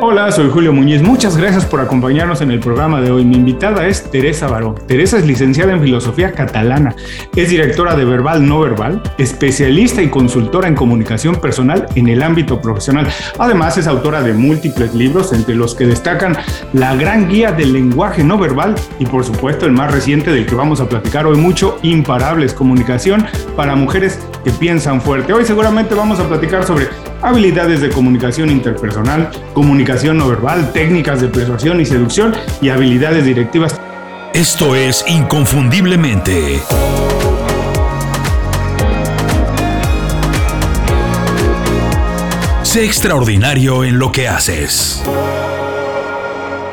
Hola, soy Julio Muñiz. Muchas gracias por acompañarnos en el programa de hoy. Mi invitada es Teresa Baró. Teresa es licenciada en filosofía catalana, es directora de Verbal No Verbal, especialista y consultora en comunicación personal en el ámbito profesional. Además, es autora de múltiples libros, entre los que destacan La Gran Guía del Lenguaje No Verbal y, por supuesto, el más reciente del que vamos a platicar hoy mucho, Imparables Comunicación para Mujeres que Piensan Fuerte. Hoy seguramente vamos a platicar sobre habilidades de comunicación interpersonal, comunicación no verbal, técnicas de persuasión y seducción y habilidades directivas. Esto es Inconfundiblemente. Sé extraordinario en lo que haces.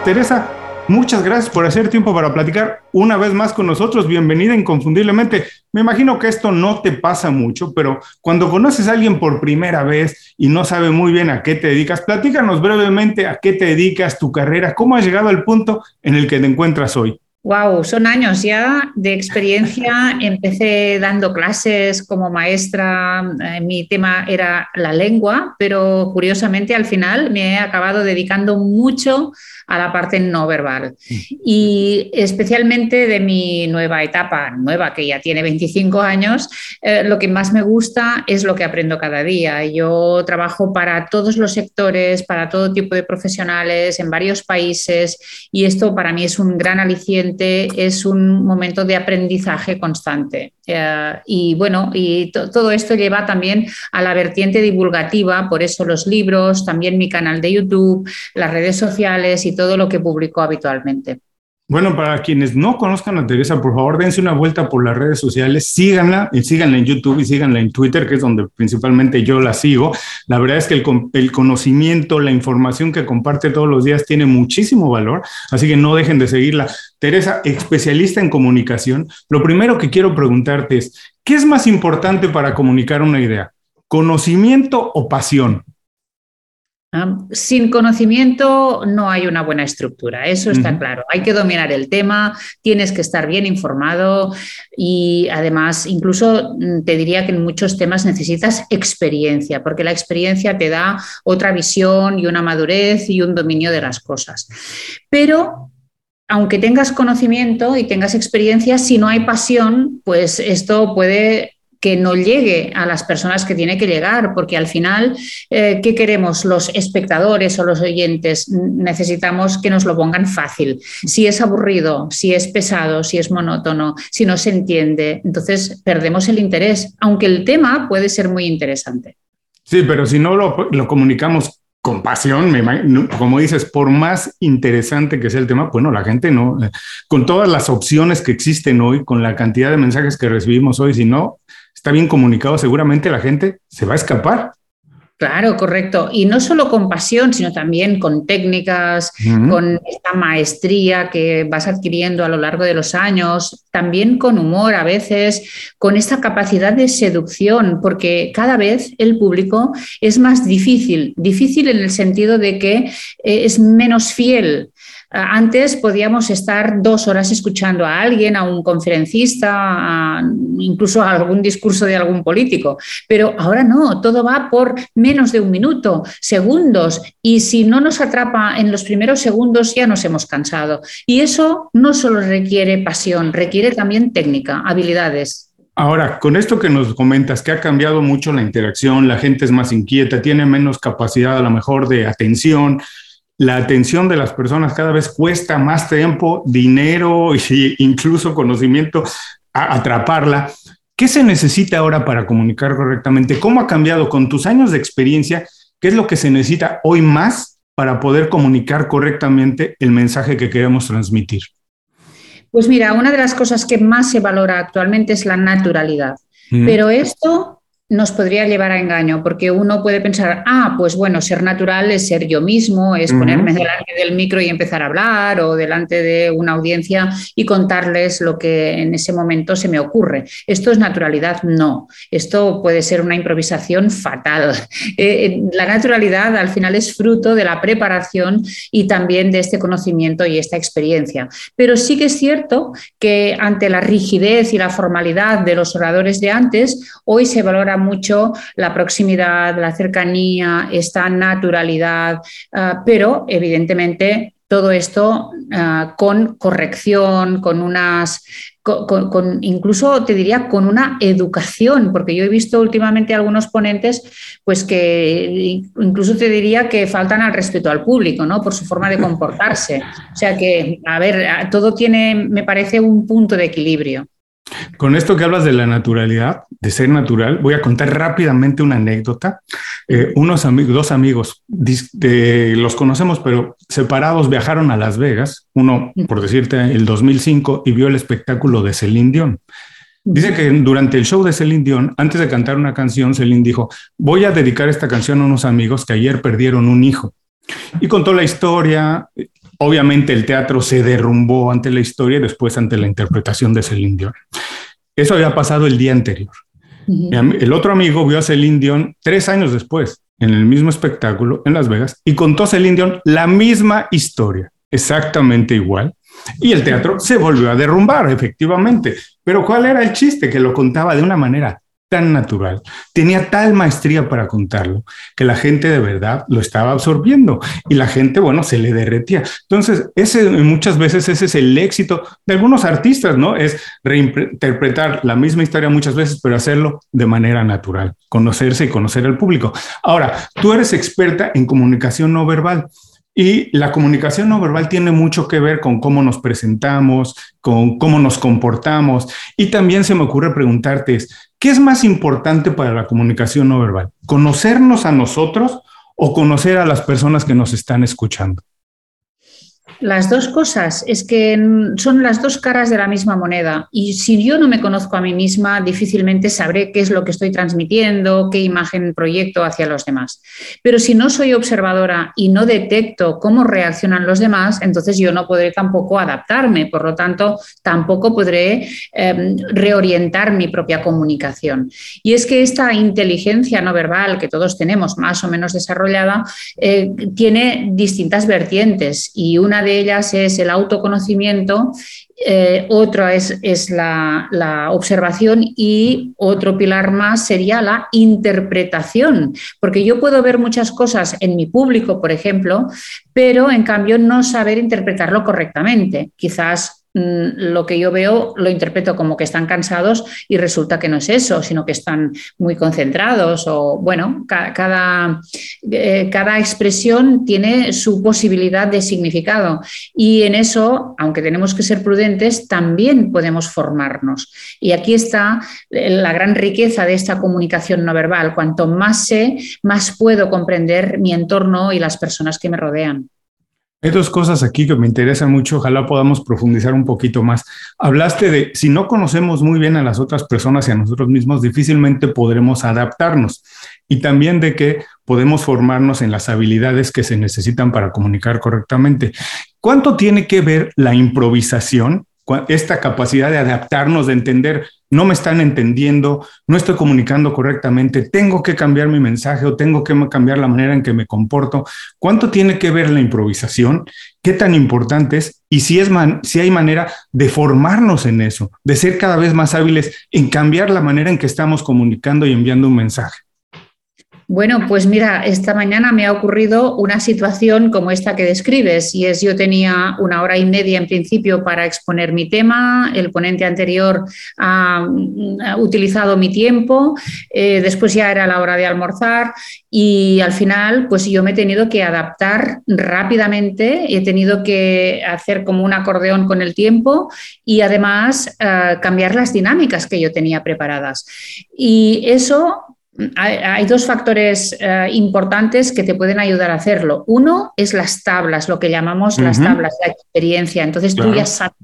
Teresa, Muchas gracias por hacer tiempo para platicar una vez más con nosotros. Bienvenida inconfundiblemente. Me imagino que esto no te pasa mucho, pero cuando conoces a alguien por primera vez y no sabe muy bien a qué te dedicas, platícanos brevemente a qué te dedicas, tu carrera, cómo has llegado al punto en el que te encuentras hoy. Wow, son años ya de experiencia. Empecé dando clases como maestra. Eh, mi tema era la lengua, pero curiosamente al final me he acabado dedicando mucho a la parte no verbal. Y especialmente de mi nueva etapa, nueva que ya tiene 25 años, eh, lo que más me gusta es lo que aprendo cada día. Yo trabajo para todos los sectores, para todo tipo de profesionales en varios países y esto para mí es un gran aliciente es un momento de aprendizaje constante. Eh, y bueno, y todo esto lleva también a la vertiente divulgativa, por eso los libros, también mi canal de YouTube, las redes sociales y todo lo que publico habitualmente. Bueno, para quienes no conozcan a Teresa, por favor, dense una vuelta por las redes sociales, síganla, y síganla en YouTube y síganla en Twitter, que es donde principalmente yo la sigo. La verdad es que el, el, conocimiento, la información que comparte todos los días tiene muchísimo valor, así que no dejen de seguirla. Teresa, especialista en comunicación, lo primero que quiero preguntarte es, ¿qué es más importante para comunicar una idea? ¿Conocimiento o pasión? Sin conocimiento no hay una buena estructura, eso está claro. Hay que dominar el tema, tienes que estar bien informado y además incluso mm, te diría que en muchos temas necesitas experiencia, porque la experiencia te da otra visión y una madurez y un dominio de las cosas. Pero aunque tengas conocimiento y tengas experiencia, si no hay pasión, pues esto puede que no llegue a las personas que tiene que llegar, porque al final, eh, ¿qué queremos los espectadores o los oyentes? Necesitamos que nos lo pongan fácil. Si es aburrido, si es pesado, si es monótono, si no se entiende, entonces perdemos el interés, aunque el tema puede ser muy interesante. Sí, pero si no lo, lo comunicamos con pasión, como dices, por más interesante que sea el tema, bueno, la gente no, eh, con todas las opciones que existen hoy, con la cantidad de mensajes que recibimos hoy, si no está bien comunicado, seguramente la gente se va a escapar. Claro, correcto. Y no solo con pasión, sino también con técnicas, con esta maestría que vas adquiriendo a lo largo de los años, también con humor a veces, con esta capacidad de seducción, porque cada vez el público es más difícil, difícil en el sentido de que eh, es menos fiel antes podíamos estar dos horas escuchando a alguien, a un conferencista, incluso a algún discurso de algún político, pero ahora no, todo va por menos de un minuto, segundos, y si no nos atrapa en los primeros segundos ya nos hemos cansado. Y eso no solo requiere pasión, requiere también técnica, habilidades. Ahora, con esto que nos comentas, que ha cambiado mucho la interacción, la gente es más inquieta, tiene menos capacidad a lo mejor de atención, la atención de las personas cada vez cuesta más tiempo, dinero e incluso conocimiento atraparla. ¿Qué se necesita ahora para comunicar correctamente? ¿Cómo ha cambiado con tus años de experiencia? ¿Qué es lo que se necesita hoy más para poder comunicar correctamente el mensaje que queremos transmitir? Pues mira, una de las cosas que más se valora actualmente es la naturalidad. Pero esto nos podría llevar a engaño, porque uno puede pensar, ah, pues bueno, ser natural es ser yo mismo, es ponerme delante del micro y empezar a hablar o delante de una audiencia y contarles lo que en ese momento se me ocurre. Esto es naturalidad, no. Esto puede ser una improvisación fatal. Eh, eh, la naturalidad al final es fruto de la preparación y también de este conocimiento y esta experiencia. Pero sí que es cierto que ante la rigidez y la formalidad de los oradores de antes, hoy se valora mucho la proximidad, la cercanía, esta naturalidad, ah, pero evidentemente todo esto ah, con corrección, con unas, con, incluso te diría con una educación, porque yo he visto últimamente algunos ponentes, pues que incluso te diría que faltan al respeto al público, ¿no? Por su forma de comportarse. O sea que, a ver, todo tiene, me parece, un punto de equilibrio. Con esto que hablas de la naturalidad, de ser natural, voy a contar rápidamente una anécdota. Eh, unos dos amigos, los conocemos, pero separados, viajaron a Las Vegas, uno, por decirte, el 2005, y vio el espectáculo de Celine Dion. Dice que durante el show de Celine Dion, antes de cantar una canción, Celine dijo, voy a dedicar esta canción a unos amigos que ayer perdieron un hijo. Y contó la historia, Obviamente el teatro se derrumbó ante la historia y después ante la interpretación de Celine Dion. Eso había pasado el día anterior. El otro amigo vio a Celine Dion tres años después, en el mismo espectáculo en Las Vegas, y contó Celine Dion la misma historia, exactamente igual. Y el teatro se volvió a derrumbar, efectivamente. Pero ¿cuál era el chiste? Que lo contaba de una manera tan natural, tenía tal maestría para contarlo, que la gente de verdad lo estaba absorbiendo y la gente, bueno, se le derretía. Entonces, ese muchas veces ese es el éxito de algunos artistas, ¿no? Es reinterpretar la misma historia muchas veces, pero hacerlo de manera natural, conocerse y conocer al público. Ahora, tú eres experta en comunicación no verbal. Y la comunicación no verbal tiene mucho que ver con cómo nos presentamos, con cómo nos comportamos. Y también se me ocurre preguntarte, ¿qué es más importante para la comunicación no verbal? ¿Conocernos a nosotros o conocer a las personas que nos están escuchando? Las dos cosas es que son las dos caras de la misma moneda y si yo no me conozco a mí misma, difícilmente sabré qué es lo que estoy transmitiendo, qué imagen proyecto hacia los demás. Pero si no soy observadora y no detecto cómo reaccionan los demás, entonces yo no podré tampoco adaptarme, por lo tanto, tampoco podré em, reorientar mi propia comunicación. Y es que esta inteligencia no verbal que todos tenemos más o menos desarrollada eh, tiene distintas vertientes y una de ellas es el autoconocimiento, eh, otra es, la, la, observación y otro pilar más sería la interpretación, porque yo puedo ver muchas cosas en mi público, por ejemplo, pero en cambio no saber interpretarlo correctamente. Quizás lo que yo veo lo interpreto como que están cansados y resulta que no es eso, sino que están muy concentrados o bueno, cada, eh, cada expresión tiene su posibilidad de significado y en eso, aunque tenemos que ser prudentes, también podemos formarnos. Y aquí está la gran riqueza de esta comunicación no verbal. Cuanto más sé, más puedo comprender mi entorno y las personas que me rodean. Hay dos cosas aquí que me interesan mucho, ojalá podamos profundizar un poquito más. Hablaste de, si no conocemos muy bien a las otras personas y a nosotros mismos, difícilmente podremos adaptarnos. Y también de que podemos formarnos en las habilidades que se necesitan para comunicar correctamente. ¿Cuánto tiene que ver la improvisación esta capacidad de adaptarnos, de entender, no me están entendiendo, no estoy comunicando correctamente, tengo que cambiar mi mensaje o tengo que cambiar la manera en que me comporto. ¿Cuánto tiene que ver la improvisación? ¿Qué tan importante es? Y si, es si hay manera de formarnos en eso, de ser cada vez más hábiles en cambiar la manera en que estamos comunicando y enviando un mensaje. Bueno, pues mira, esta mañana me ha ocurrido una situación como esta que describes, y es yo tenía una hora y media en principio para exponer mi tema, el ponente anterior ha, utilizado mi tiempo, eh, después ya era la hora de almorzar y al final pues yo me he tenido que adaptar rápidamente, he tenido que hacer como un acordeón con el tiempo y además eh, cambiar las dinámicas que yo tenía preparadas. Y eso hay, dos factores eh, importantes que te pueden ayudar a hacerlo. Uno es las tablas, lo que llamamos las tablas, de experiencia. Entonces tú ya sabes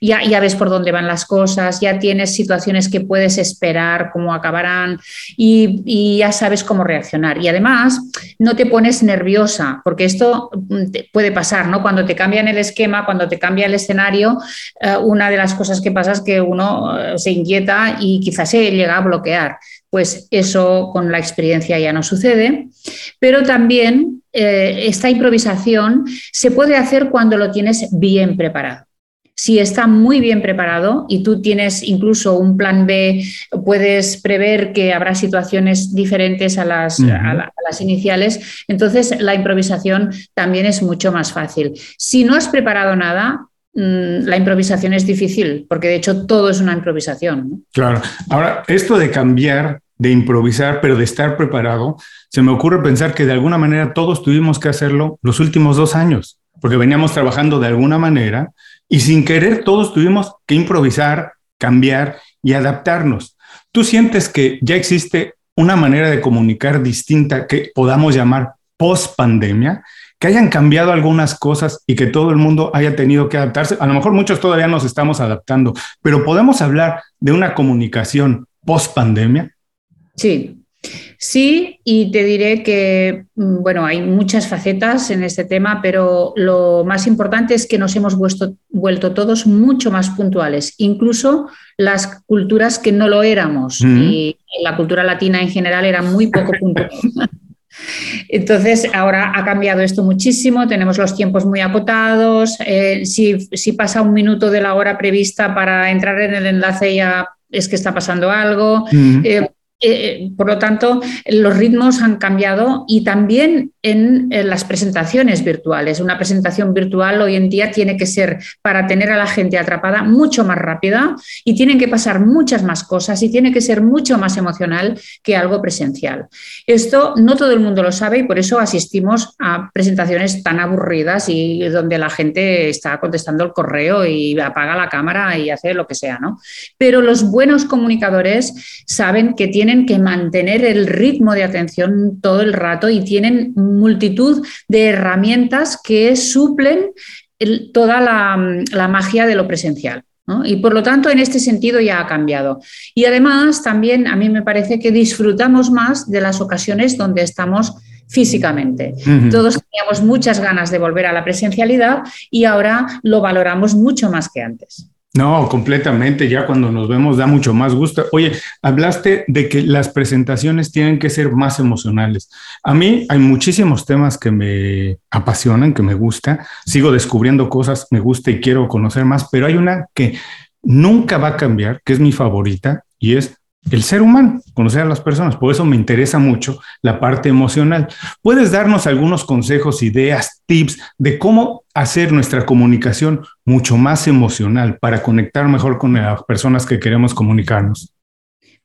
ya, ya, ves por dónde van las cosas, ya tienes situaciones que puedes esperar, cómo acabarán y, y, ya sabes cómo reaccionar. Y además no te pones nerviosa, porque esto mm, puede pasar, ¿no? Cuando te cambian el esquema, cuando te cambia el escenario, eh, una de las cosas que pasa es que uno eh, se inquieta y quizás se llega a bloquear pues eso con la experiencia ya no sucede. Pero también eh, esta improvisación se puede hacer cuando lo tienes bien preparado. si está muy bien preparado y tú tienes incluso un plan B, puedes prever que habrá situaciones diferentes a las, a las iniciales, entonces la improvisación también es mucho más fácil. Si no has preparado nada, mm, la improvisación es difícil, porque de hecho todo es una improvisación. Claro. Ahora, esto de cambiar, de improvisar, pero de estar preparado, se me ocurre pensar que de alguna manera todos tuvimos que hacerlo los últimos dos años, porque veníamos trabajando de alguna manera y sin querer todos tuvimos que improvisar, cambiar y adaptarnos. ¿Tú sientes que ya existe una manera de comunicar distinta que podamos llamar post pandemia? Que hayan cambiado algunas cosas y que todo el mundo haya tenido que adaptarse. A lo mejor muchos todavía nos estamos adaptando, pero podemos hablar de una comunicación post pandemia. Sí, Sí, y te diré que, mm, bueno, hay muchas facetas en este tema, pero lo más importante es que nos hemos vuelto, todos mucho más puntuales, incluso las culturas que no lo éramos. Y la cultura latina en general era muy poco puntual. Entonces, ahora ha cambiado esto muchísimo, tenemos los tiempos muy acotados, eh, si, pasa un minuto de la hora prevista para entrar en el enlace ya es que está pasando algo. Eh, por lo tanto, los ritmos han cambiado y también en, las presentaciones virtuales. Una presentación virtual hoy en día tiene que ser para tener a la gente atrapada mucho más rápida y tienen que pasar muchas más cosas y tiene que ser mucho más emocional que algo presencial. Esto no todo el mundo lo sabe y por eso asistimos a presentaciones tan aburridas y donde la gente está contestando el correo y apaga la cámara y hace lo que sea, ¿no? Pero los buenos comunicadores saben que tienen tienen que mantener el ritmo de atención todo el rato y tienen multitud de herramientas que suplen toda la, magia de lo presencial. Y por lo tanto, en este sentido ya ha cambiado. Y además, también a mí me parece que disfrutamos más de las ocasiones donde estamos físicamente. Todos teníamos muchas ganas de volver a la presencialidad y ahora lo valoramos mucho más que antes. No, completamente. Ya cuando nos vemos da mucho más gusto. Oye, hablaste de que las presentaciones tienen que ser más emocionales. A mí hay muchísimos temas que me apasionan, que me gusta. Sigo descubriendo cosas, me gusta y quiero conocer más, pero hay una que nunca va a cambiar, que es mi favorita y es el ser humano, conocer a las personas. Por eso me interesa mucho la parte emocional. ¿Puedes darnos algunos consejos, ideas, tips de cómo hacer nuestra comunicación mucho más emocional para conectar mejor con las personas que queremos comunicarnos?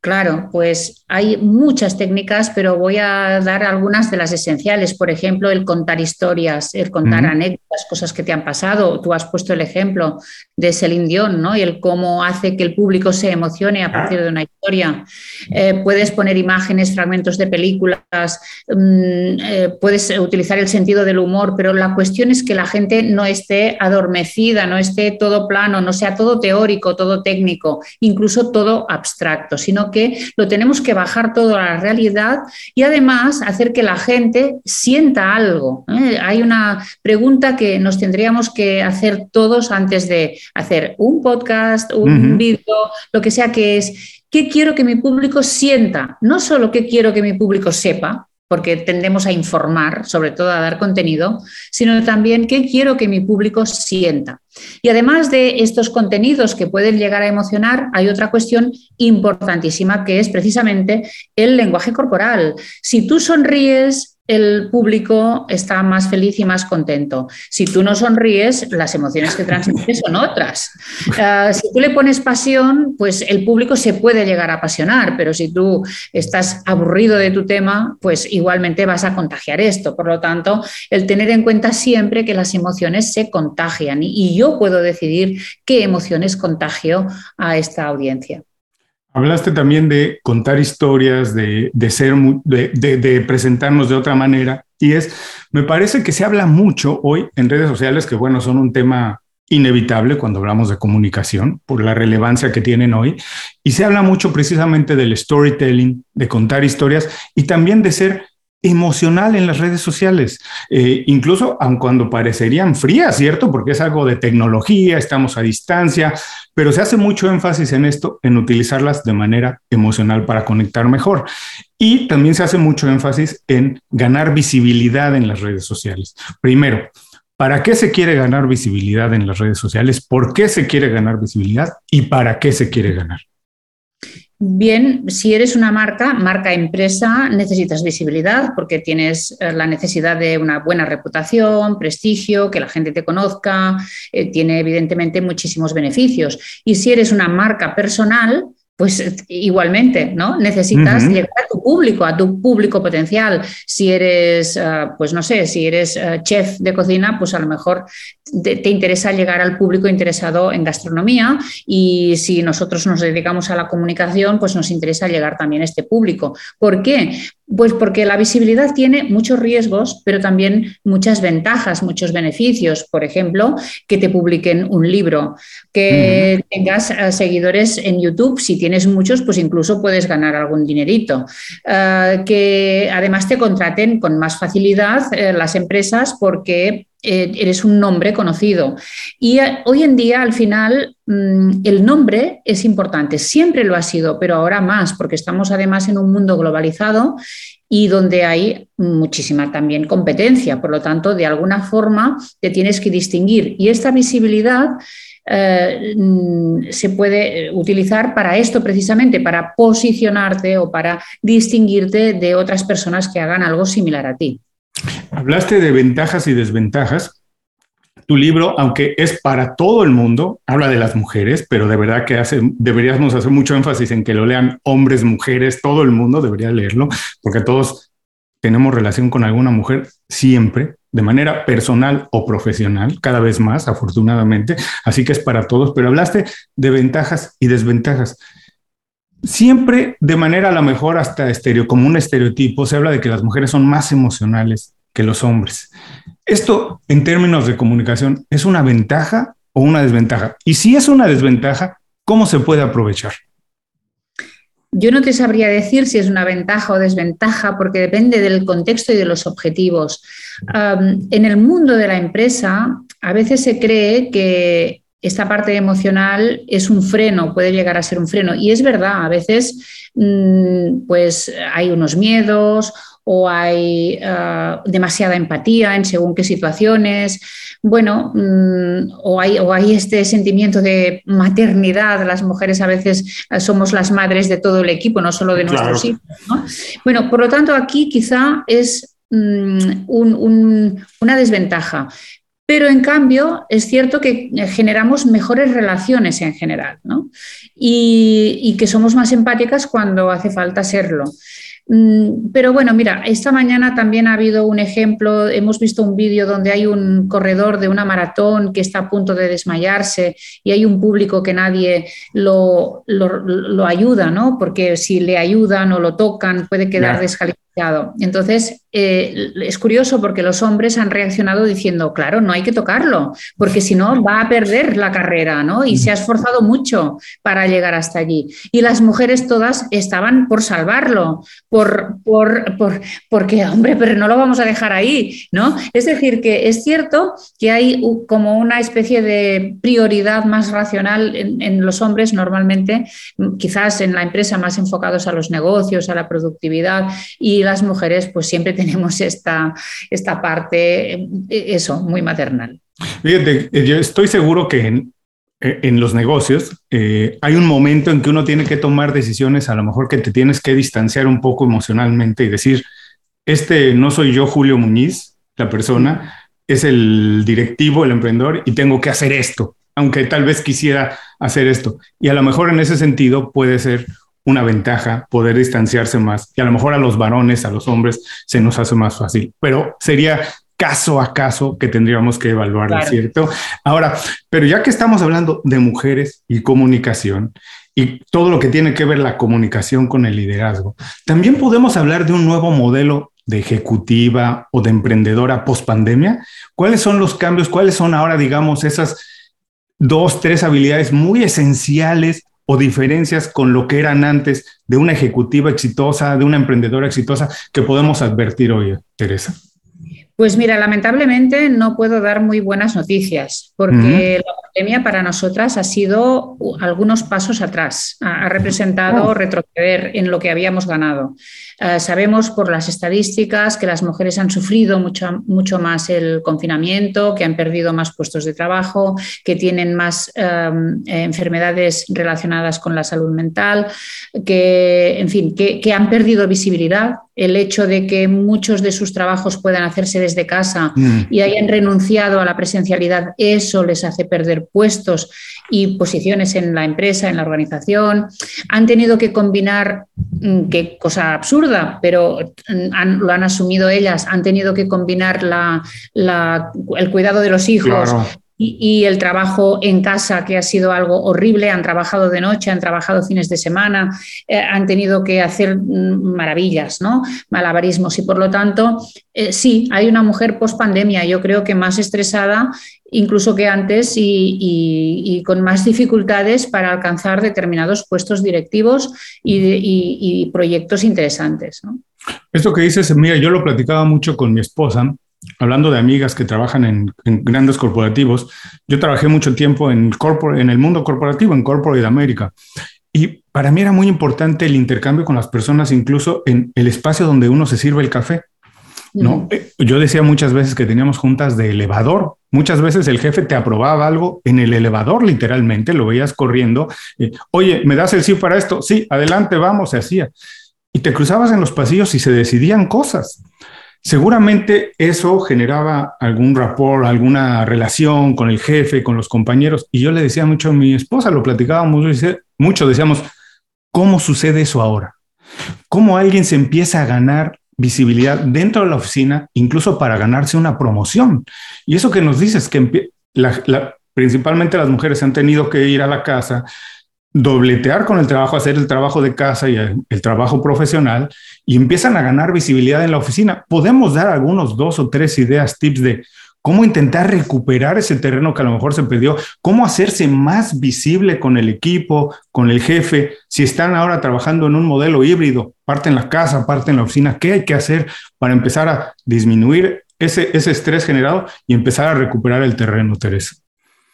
Claro, pues hay muchas técnicas, pero voy a dar algunas de las esenciales. Por ejemplo, el contar historias, el contar anécdotas, cosas que te han pasado. Tú has puesto el ejemplo de Celine Dion, ¿no? Y el cómo hace que el público se emocione a partir de una historia. Eh, puedes poner imágenes, fragmentos de películas, mm, eh, puedes utilizar el sentido del humor, pero la cuestión es que la gente no esté adormecida, no esté todo plano, no sea todo teórico, todo técnico, incluso todo abstracto, sino que lo tenemos que bajar todo a la realidad y además hacer que la gente sienta algo. ¿eh? Hay una pregunta que nos tendríamos que hacer todos antes de hacer un podcast, un vídeo, lo que sea que es, ¿qué quiero que mi público sienta? No solo qué quiero que mi público sepa, porque tendemos a informar, sobre todo a dar contenido, sino también qué quiero que mi público sienta. Y además de estos contenidos que pueden llegar a emocionar, hay otra cuestión importantísima que es precisamente el lenguaje corporal. Si tú sonríes, el público está más feliz y más contento. Si tú no sonríes, las emociones que transmites son otras. Ah, si tú le pones pasión, pues el público se puede llegar a apasionar, pero si tú estás aburrido de tu tema, pues igualmente vas a contagiar esto. Por lo tanto, el tener en cuenta siempre que las emociones se contagian y yo puedo decidir qué emociones contagio a esta audiencia. Hablaste también de contar historias, de, ser, de, presentarnos de otra manera. Y es, me parece que se habla mucho hoy en redes sociales, que bueno, son un tema inevitable cuando hablamos de comunicación por la relevancia que tienen hoy. Y se habla mucho precisamente del storytelling, de contar historias y también de ser emocional en las redes sociales, eh, incluso aun cuando parecerían frías, ¿cierto? Porque es algo de tecnología, estamos a distancia, pero se hace mucho énfasis en esto, en utilizarlas de manera emocional para conectar mejor. Y también se hace mucho énfasis en ganar visibilidad en las redes sociales. Primero, ¿Para qué se quiere ganar visibilidad en las redes sociales? ¿Por qué se quiere ganar visibilidad? ¿Y para qué se quiere ganar? Bien, si eres una marca, marca empresa, necesitas visibilidad porque tienes eh, la necesidad de una buena reputación, prestigio, que la gente te conozca, eh, tiene evidentemente muchísimos beneficios. Y si eres una marca personal, pues igualmente, ¿no? Necesitas llegar a tu público, a tu público potencial. Si eres, eh, pues no sé, si eres chef de cocina, pues a lo mejor te, interesa llegar al público interesado en gastronomía y si nosotros nos dedicamos a la comunicación, pues nos interesa llegar también a este público. ¿Por qué? Pues porque la visibilidad tiene muchos riesgos, pero también muchas ventajas, muchos beneficios. Por ejemplo, que te publiquen un libro, que tengas eh, seguidores en YouTube. Si tienes muchos, pues incluso puedes ganar algún dinerito. Eh, que además te contraten con más facilidad eh, las empresas porque eres un nombre conocido. Y eh, hoy en día, al final, mm, el nombre es importante, siempre lo ha sido, pero ahora más, porque estamos además en un mundo globalizado y donde hay muchísima también competencia. Por lo tanto, de alguna forma te tienes que distinguir. Y esta visibilidad eh, mm, se puede utilizar para esto precisamente, para posicionarte o para distinguirte de otras personas que hagan algo similar a ti. Hablaste de ventajas y desventajas. Tu libro, aunque es para todo el mundo, habla de las mujeres, pero de verdad que deberíamos hacer mucho énfasis en que lo lean hombres, mujeres, todo el mundo debería leerlo, porque todos tenemos relación con alguna mujer siempre, de manera personal o profesional, cada vez más, afortunadamente. Así que es para todos, pero hablaste de ventajas y desventajas. Siempre de manera a lo mejor hasta estéreo, como un estereotipo, se habla de que las mujeres son más emocionales que los hombres. Esto en términos de comunicación es una ventaja o una desventaja. Y si es una desventaja, ¿cómo se puede aprovechar? Yo no te sabría decir si es una ventaja o desventaja porque depende del contexto y de los objetivos. en el mundo de la empresa, a veces se cree que esta parte emocional es un freno, puede llegar a ser un freno. Y es verdad, a veces mm, pues hay unos miedos o hay ah, demasiada empatía en según qué situaciones, bueno, mm, o, hay, o hay este sentimiento de maternidad, las mujeres a veces ah, somos las madres de todo el equipo, no solo de nuestros hijos. Bueno, por lo tanto, aquí quizá es mm, una desventaja. Pero en cambio es cierto que generamos mejores relaciones en general ¿no? y, que somos más empáticas cuando hace falta serlo. Mm, pero bueno, mira, esta mañana también ha habido un ejemplo, hemos visto un vídeo donde hay un corredor de una maratón que está a punto de desmayarse y hay un público que nadie lo, lo, ayuda, ¿no? Porque si le ayudan o lo tocan puede quedar descalificado entonces, eh, es curioso porque los hombres han reaccionado diciendo, claro, no hay que tocarlo, porque si no va a perder la carrera, ¿no? Y se ha esforzado mucho para llegar hasta allí. Y las mujeres todas estaban por salvarlo, por, por, porque, hombre, pero no lo vamos a dejar ahí, ¿no? Es decir, que es cierto que hay como una especie de prioridad más racional en, en los hombres normalmente, quizás en la empresa más enfocados a los negocios, a la productividad y las mujeres pues siempre tenemos esta, esta parte, eh, eso, muy maternal. Fíjate, eh, yo estoy seguro que en, eh, en los negocios hay un momento en que uno tiene que tomar decisiones, a lo mejor que te tienes que distanciar un poco emocionalmente y decir, este no soy yo, Julio Muñiz, la persona, es el directivo, el emprendedor, y tengo que hacer esto, aunque tal vez quisiera hacer esto. Y a lo mejor en ese sentido puede ser una ventaja poder distanciarse más. Y a lo mejor a los varones, a los hombres, se nos hace más fácil, pero sería caso a caso que tendríamos que evaluar, ¿cierto? Ahora, pero ya que estamos hablando de mujeres y comunicación y todo lo que tiene que ver la comunicación con el liderazgo, también podemos hablar de un nuevo modelo de ejecutiva o de emprendedora post pandemia. ¿Cuáles son los cambios? ¿Cuáles son ahora, digamos, esas dos, tres habilidades muy esenciales o diferencias con lo que eran antes de una ejecutiva exitosa, de una emprendedora exitosa que podemos advertir hoy, Teresa? Pues mira, lamentablemente no puedo dar muy buenas noticias porque la pandemia para nosotras ha sido algunos pasos atrás, ha, representado oh. retroceder en lo que habíamos ganado. Eh, sabemos por las estadísticas que las mujeres han sufrido mucho, mucho más el confinamiento, que han perdido más puestos de trabajo, que tienen más em, enfermedades relacionadas con la salud mental, que, en fin, que, han perdido visibilidad. El hecho de que muchos de sus trabajos puedan hacerse desde casa mm. y hayan renunciado a la presencialidad, eso les hace perder puestos y posiciones en la empresa, en la organización. Han tenido que combinar, mm, qué cosa absurda, pero lo han asumido ellas, han tenido que combinar la, el cuidado de los hijos, y, el trabajo en casa, que ha sido algo horrible. Han trabajado de noche, han trabajado fines de semana, eh, han tenido que hacer mm, maravillas, ¿no? Malabarismos. Y por lo tanto, eh, sí, hay una mujer post pandemia, yo creo que más estresada incluso que antes y, con más dificultades para alcanzar determinados puestos directivos y, proyectos interesantes. Esto que dices, mira, yo lo platicaba mucho con mi esposa hablando de amigas que trabajan en, grandes corporativos, yo trabajé mucho tiempo en, en el mundo corporativo, en Corporate América. Y para mí era muy importante el intercambio con las personas, incluso en el espacio donde uno se sirve el café. ¿no? Eh, yo decía muchas veces que teníamos juntas de elevador. Muchas veces el jefe te aprobaba algo en el elevador, literalmente, lo veías corriendo. Eh, Oye, ¿me das el sí para esto? Sí, adelante, vamos, se hacía. Y te cruzabas en los pasillos y se decidían cosas. Seguramente eso generaba algún rapport, alguna relación con el jefe, con los compañeros. Y yo le decía mucho a mi esposa, lo platicábamos mucho, decíamos, ¿cómo sucede eso ahora? ¿Cómo alguien se empieza a ganar visibilidad dentro de la oficina, incluso para ganarse una promoción? Y eso que nos dices, que principalmente las mujeres han tenido que ir a la casa, dobletear con el trabajo, hacer el trabajo de casa y el, trabajo profesional y empiezan a ganar visibilidad en la oficina. Podemos dar algunos dos o tres ideas, tips de cómo intentar recuperar ese terreno que a lo mejor se perdió, cómo hacerse más visible con el equipo, con el jefe, si están ahora trabajando en un modelo híbrido, parte en la casa, parte en la oficina, ¿qué hay que hacer para empezar a disminuir ese, ese estrés generado y empezar a recuperar el terreno, Teresa?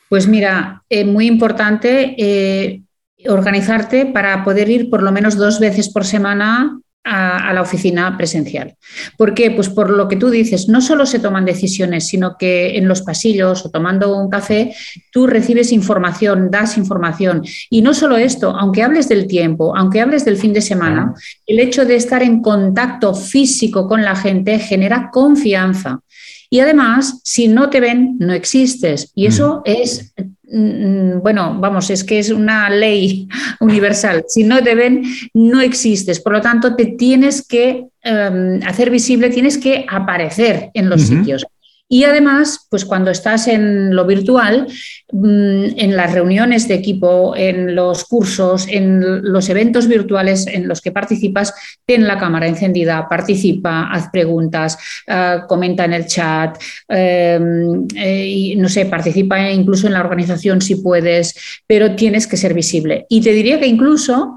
Pues mira, eh, muy importante eh, organizarte para poder ir por lo menos dos veces por semana a, la oficina presencial. ¿Por qué? Pues por lo que tú dices, no solo se toman decisiones, sino que en los pasillos o tomando un café, tú recibes información, das información. Y no solo esto, aunque hables del tiempo, aunque hables del fin de semana, el hecho de estar en contacto físico con la gente genera confianza. Y además, si no te ven, no existes. Y eso mm. es Mm, bueno, vamos, es que es una ley universal. Si no te ven, no existes. Por lo tanto, te tienes que em, hacer visible, tienes que aparecer en los sitios. Y además, pues cuando estás en lo virtual, mm, en las reuniones de equipo, en los cursos, en los eventos virtuales en los que participas, ten la cámara encendida, participa, haz preguntas, eh, comenta en el chat, em, eh, y, no sé, participa incluso en la organización si puedes, pero tienes que ser visible. Y te diría que incluso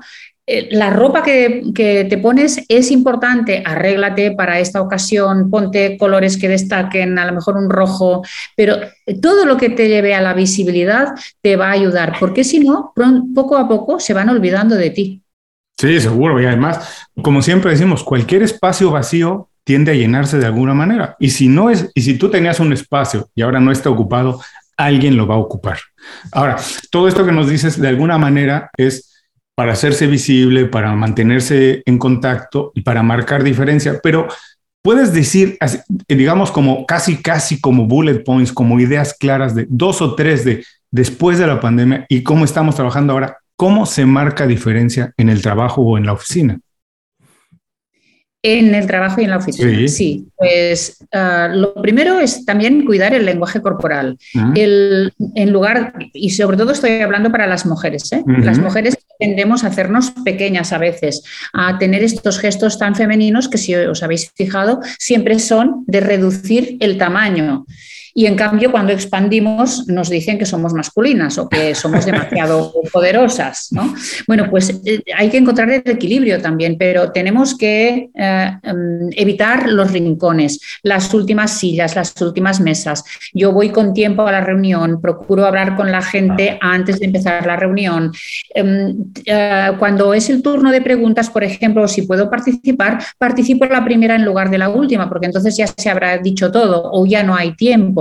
la ropa que, te pones es importante, arréglate para esta ocasión, ponte colores que destaquen, a lo mejor un rojo, pero todo lo que te lleve a la visibilidad te va a ayudar, porque si no, poco a poco se van olvidando de ti. Sí, seguro, y además, como siempre decimos, cualquier espacio vacío tiende a llenarse de alguna manera, y si no es, y si tú tenías un espacio y ahora no está ocupado, alguien lo va a ocupar. Ahora, todo esto que nos dices de alguna manera es para hacerse visible, para mantenerse en contacto y para marcar diferencia, pero puedes decir, digamos, como casi, casi como bullet points, como ideas claras de dos o tres de después de la pandemia y cómo estamos trabajando ahora, cómo se marca diferencia en el trabajo o en la oficina. En el trabajo y en la oficina, sí. Pues ah, lo primero es también cuidar el lenguaje corporal. el, en lugar, y sobre todo estoy hablando para las mujeres, ¿eh? las mujeres tendemos a hacernos pequeñas a veces, a tener estos gestos tan femeninos que si os habéis fijado siempre son de reducir el tamaño. Y en cambio cuando expandimos nos dicen que somos masculinas o que somos demasiado poderosas. ¿no? Bueno, pues eh, hay que encontrar el equilibrio también, pero tenemos que eh, em, evitar los rincones, las últimas sillas, las últimas mesas. Yo voy con tiempo a la reunión, procuro hablar con la gente antes de empezar la reunión. Em, eh, cuando es el turno de preguntas, por ejemplo, si puedo participar, participo en la primera en lugar de la última, porque entonces ya se habrá dicho todo o ya no hay tiempo.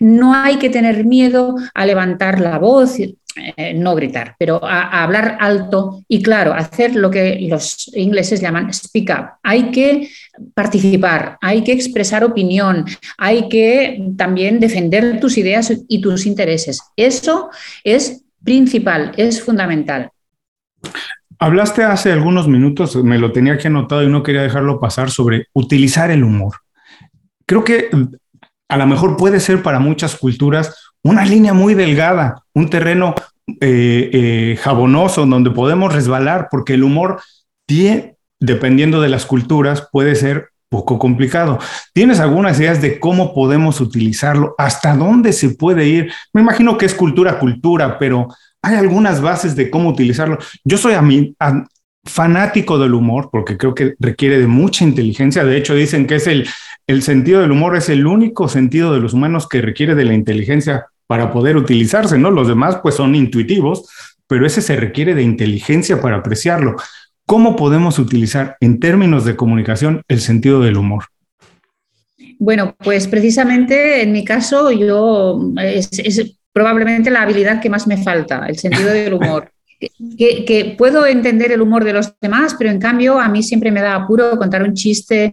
No hay que tener miedo a levantar la voz, eh, no gritar, pero a, hablar alto y claro, hacer lo que los ingleses llaman speak up. Hay que participar, hay que expresar opinión, hay que también defender tus ideas y tus intereses. Eso es principal, es fundamental. Hablaste hace algunos minutos, me lo tenía aquí anotado y no quería dejarlo pasar sobre utilizar el humor. Creo que a lo mejor puede ser para muchas culturas una línea muy delgada, un terreno eh, eh, jabonoso donde podemos resbalar, porque el humor, tiene, dependiendo de las culturas, puede ser poco complicado. ¿Tienes algunas ideas de cómo podemos utilizarlo? ¿Hasta dónde se puede ir? Me imagino que es cultura cultura, pero hay algunas bases de cómo utilizarlo. Yo soy a mí, fanático del humor porque creo que requiere de mucha inteligencia. De hecho, dicen que es el, el sentido del humor es el único sentido de los humanos que requiere de la inteligencia para poder utilizarse, ¿no? Los demás pues son intuitivos, pero ese se requiere de inteligencia para apreciarlo. ¿Cómo podemos utilizar en términos de comunicación el sentido del humor? Bueno, pues precisamente en mi caso yo es, probablemente la habilidad que más me falta, el sentido del humor. Que, puedo entender el humor de los demás, pero en cambio a mí siempre me da apuro contar un chiste,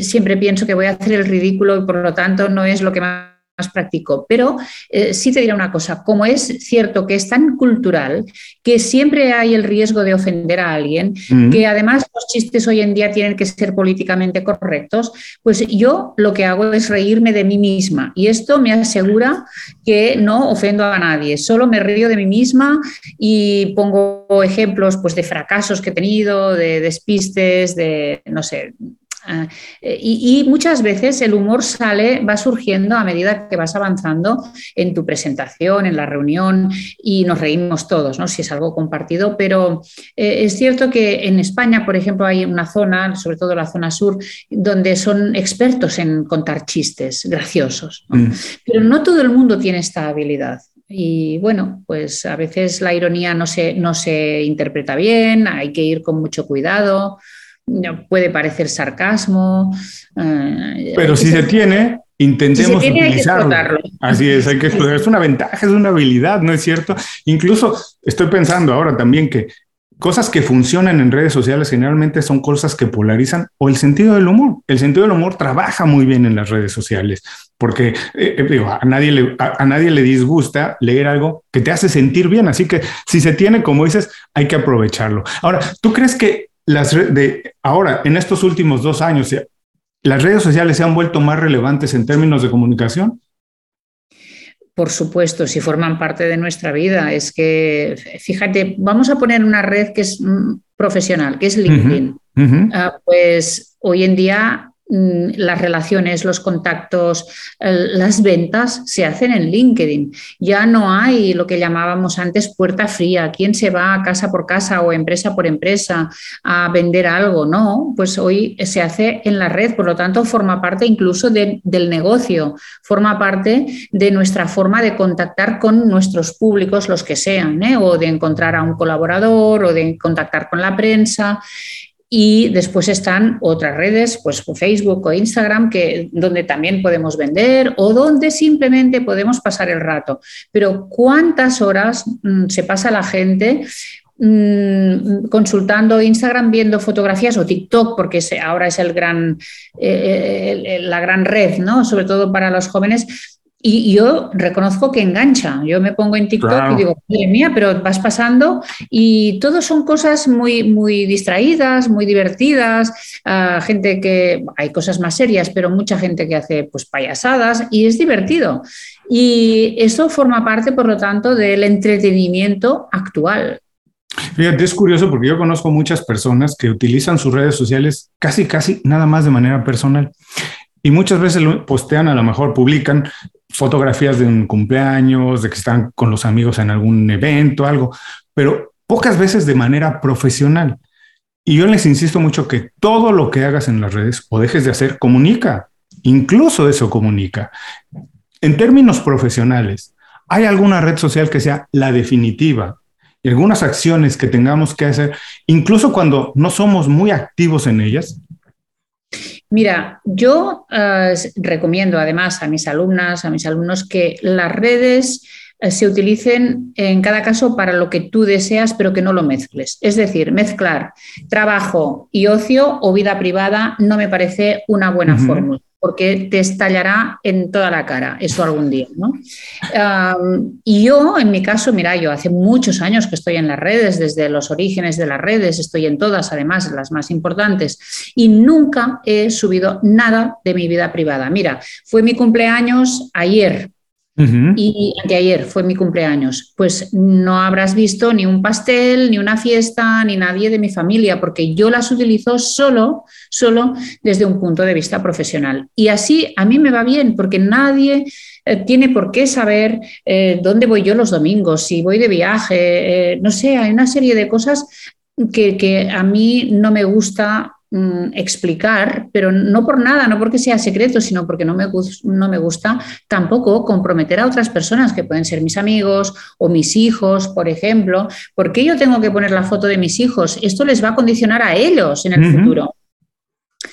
siempre pienso que voy a hacer el ridículo y por lo tanto no es lo que más más práctico. Pero eh, sí te diré una cosa, como es cierto que es tan cultural que siempre hay el riesgo de ofender a alguien, que además los chistes hoy en día tienen que ser políticamente correctos, pues yo lo que hago es reírme de mí misma y esto me asegura que no ofendo a nadie, solo me río de mí misma y pongo ejemplos pues, de fracasos que he tenido, de despistes, de, no sé, Ah, eh, y, muchas veces el humor sale, va surgiendo a medida que vas avanzando en tu presentación, en la reunión, y nos reímos todos, ¿no? Si es algo compartido, pero eh, es cierto que en España, por ejemplo, hay una zona, sobre todo la zona sur, donde son expertos en contar chistes graciosos, mm. pero no todo el mundo tiene esta habilidad. Y bueno, pues a veces la ironía no se, no se interpreta bien, hay que ir con mucho cuidado puede parecer sarcasmo. Eh, Pero si se tiene, intentemos utilizarlo. Así es, hay que explotar. Es una ventaja, es una habilidad, ¿no es cierto? Incluso estoy pensando ahora también que cosas que funcionan en redes sociales generalmente son cosas que polarizan o el sentido del humor. El sentido del humor trabaja muy bien en las redes sociales porque eh, eh, a, nadie le, a, nadie le disgusta leer algo que te hace sentir bien. Así que si se tiene, como dices, hay que aprovecharlo. Ahora, ¿tú crees que las de ahora, en estos últimos dos años, las redes sociales se han vuelto más relevantes en términos de comunicación? Por supuesto, si forman parte de nuestra vida. Es que, fíjate, vamos a poner una red que es mm, profesional, que es LinkedIn. Ah, pues hoy en día las relaciones, los contactos, las ventas se hacen en LinkedIn. Ya no hay lo que llamábamos antes puerta fría. ¿Quién se va casa por casa o empresa por empresa a vender algo? No, pues hoy se hace en la red, por lo tanto forma parte incluso del negocio, forma parte de nuestra forma de contactar con nuestros públicos, los que sean, ¿eh? o de encontrar a un colaborador o de contactar con la prensa. Y después están otras redes, pues Facebook o Instagram, que, donde también podemos vender o donde simplemente podemos pasar el rato. Pero ¿cuántas horas mm, se pasa la gente mm, consultando Instagram, viendo fotografías o TikTok, porque ahora es el gran, eh, la gran red, ¿no? sobre todo para los jóvenes, y yo reconozco que engancha. Yo me pongo en TikTok y digo, madre mía, pero vas pasando y todo son cosas muy, muy distraídas, muy divertidas. Ah, gente que, hay cosas más serias, pero mucha gente que hace pues payasadas y es divertido. Y eso forma parte, por lo tanto, del entretenimiento actual. Fíjate, es curioso porque yo conozco muchas personas que utilizan sus redes sociales casi, casi nada más de manera personal. Y muchas veces postean, a lo mejor publican fotografías de un cumpleaños, de que están con los amigos en algún evento, algo, pero pocas veces de manera profesional. Y yo les insisto mucho que todo lo que hagas en las redes o dejes de hacer comunica, incluso eso comunica. En términos profesionales, ¿hay alguna red social que sea la definitiva? Y algunas acciones que tengamos que hacer, incluso cuando no somos muy activos en ellas, Mira, yo eh, recomiendo además a mis alumnas, a mis alumnos, que las redes eh, se utilicen en cada caso para lo que tú deseas, pero que no lo mezcles. Es decir, mezclar trabajo y ocio o vida privada no me parece una buena fórmula porque te estallará en toda la cara eso algún día. y yo, en mi caso, mira, yo hace muchos años que estoy en las redes, desde los orígenes de las redes, estoy en todas, además, las más importantes, y nunca he subido nada de mi vida privada. Mira, fue mi cumpleaños ayer, y anteayer fue mi cumpleaños. Pues no habrás visto ni un pastel, ni una fiesta, ni nadie de mi familia, porque yo las utilizo solo, solo desde un punto de vista profesional. Y así a mí me va bien, porque nadie eh, tiene por qué saber eh, dónde voy yo los domingos, si voy de viaje, eh, no sé, hay una serie de cosas que, que a mí no me gusta Mm, explicar, pero no por nada, no porque sea secreto, sino porque no me, no me gusta tampoco comprometer a otras personas que pueden ser mis amigos o mis hijos, por ejemplo. ¿Por qué yo tengo que poner la foto de mis hijos? Esto les va a condicionar a ellos en el futuro.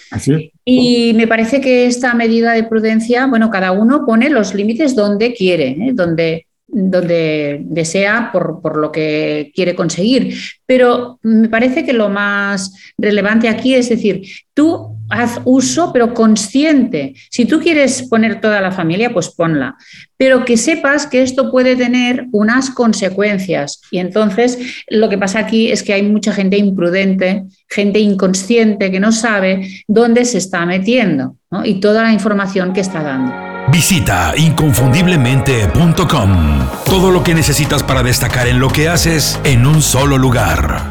Así. Y me parece que esta medida de prudencia, bueno, cada uno pone los límites donde quiere, ¿eh? donde donde desea por, por, lo que quiere conseguir. Pero me parece que lo más relevante aquí es decir, tú haz uso, pero consciente. Si tú quieres poner toda la familia, pues ponla. Pero que sepas que esto puede tener unas consecuencias. Y entonces lo que pasa aquí es que hay mucha gente imprudente, gente inconsciente que no sabe dónde se está metiendo y toda la información que está dando. Visita inconfundiblemente.com. Todo lo que necesitas para destacar en lo que haces en un solo lugar.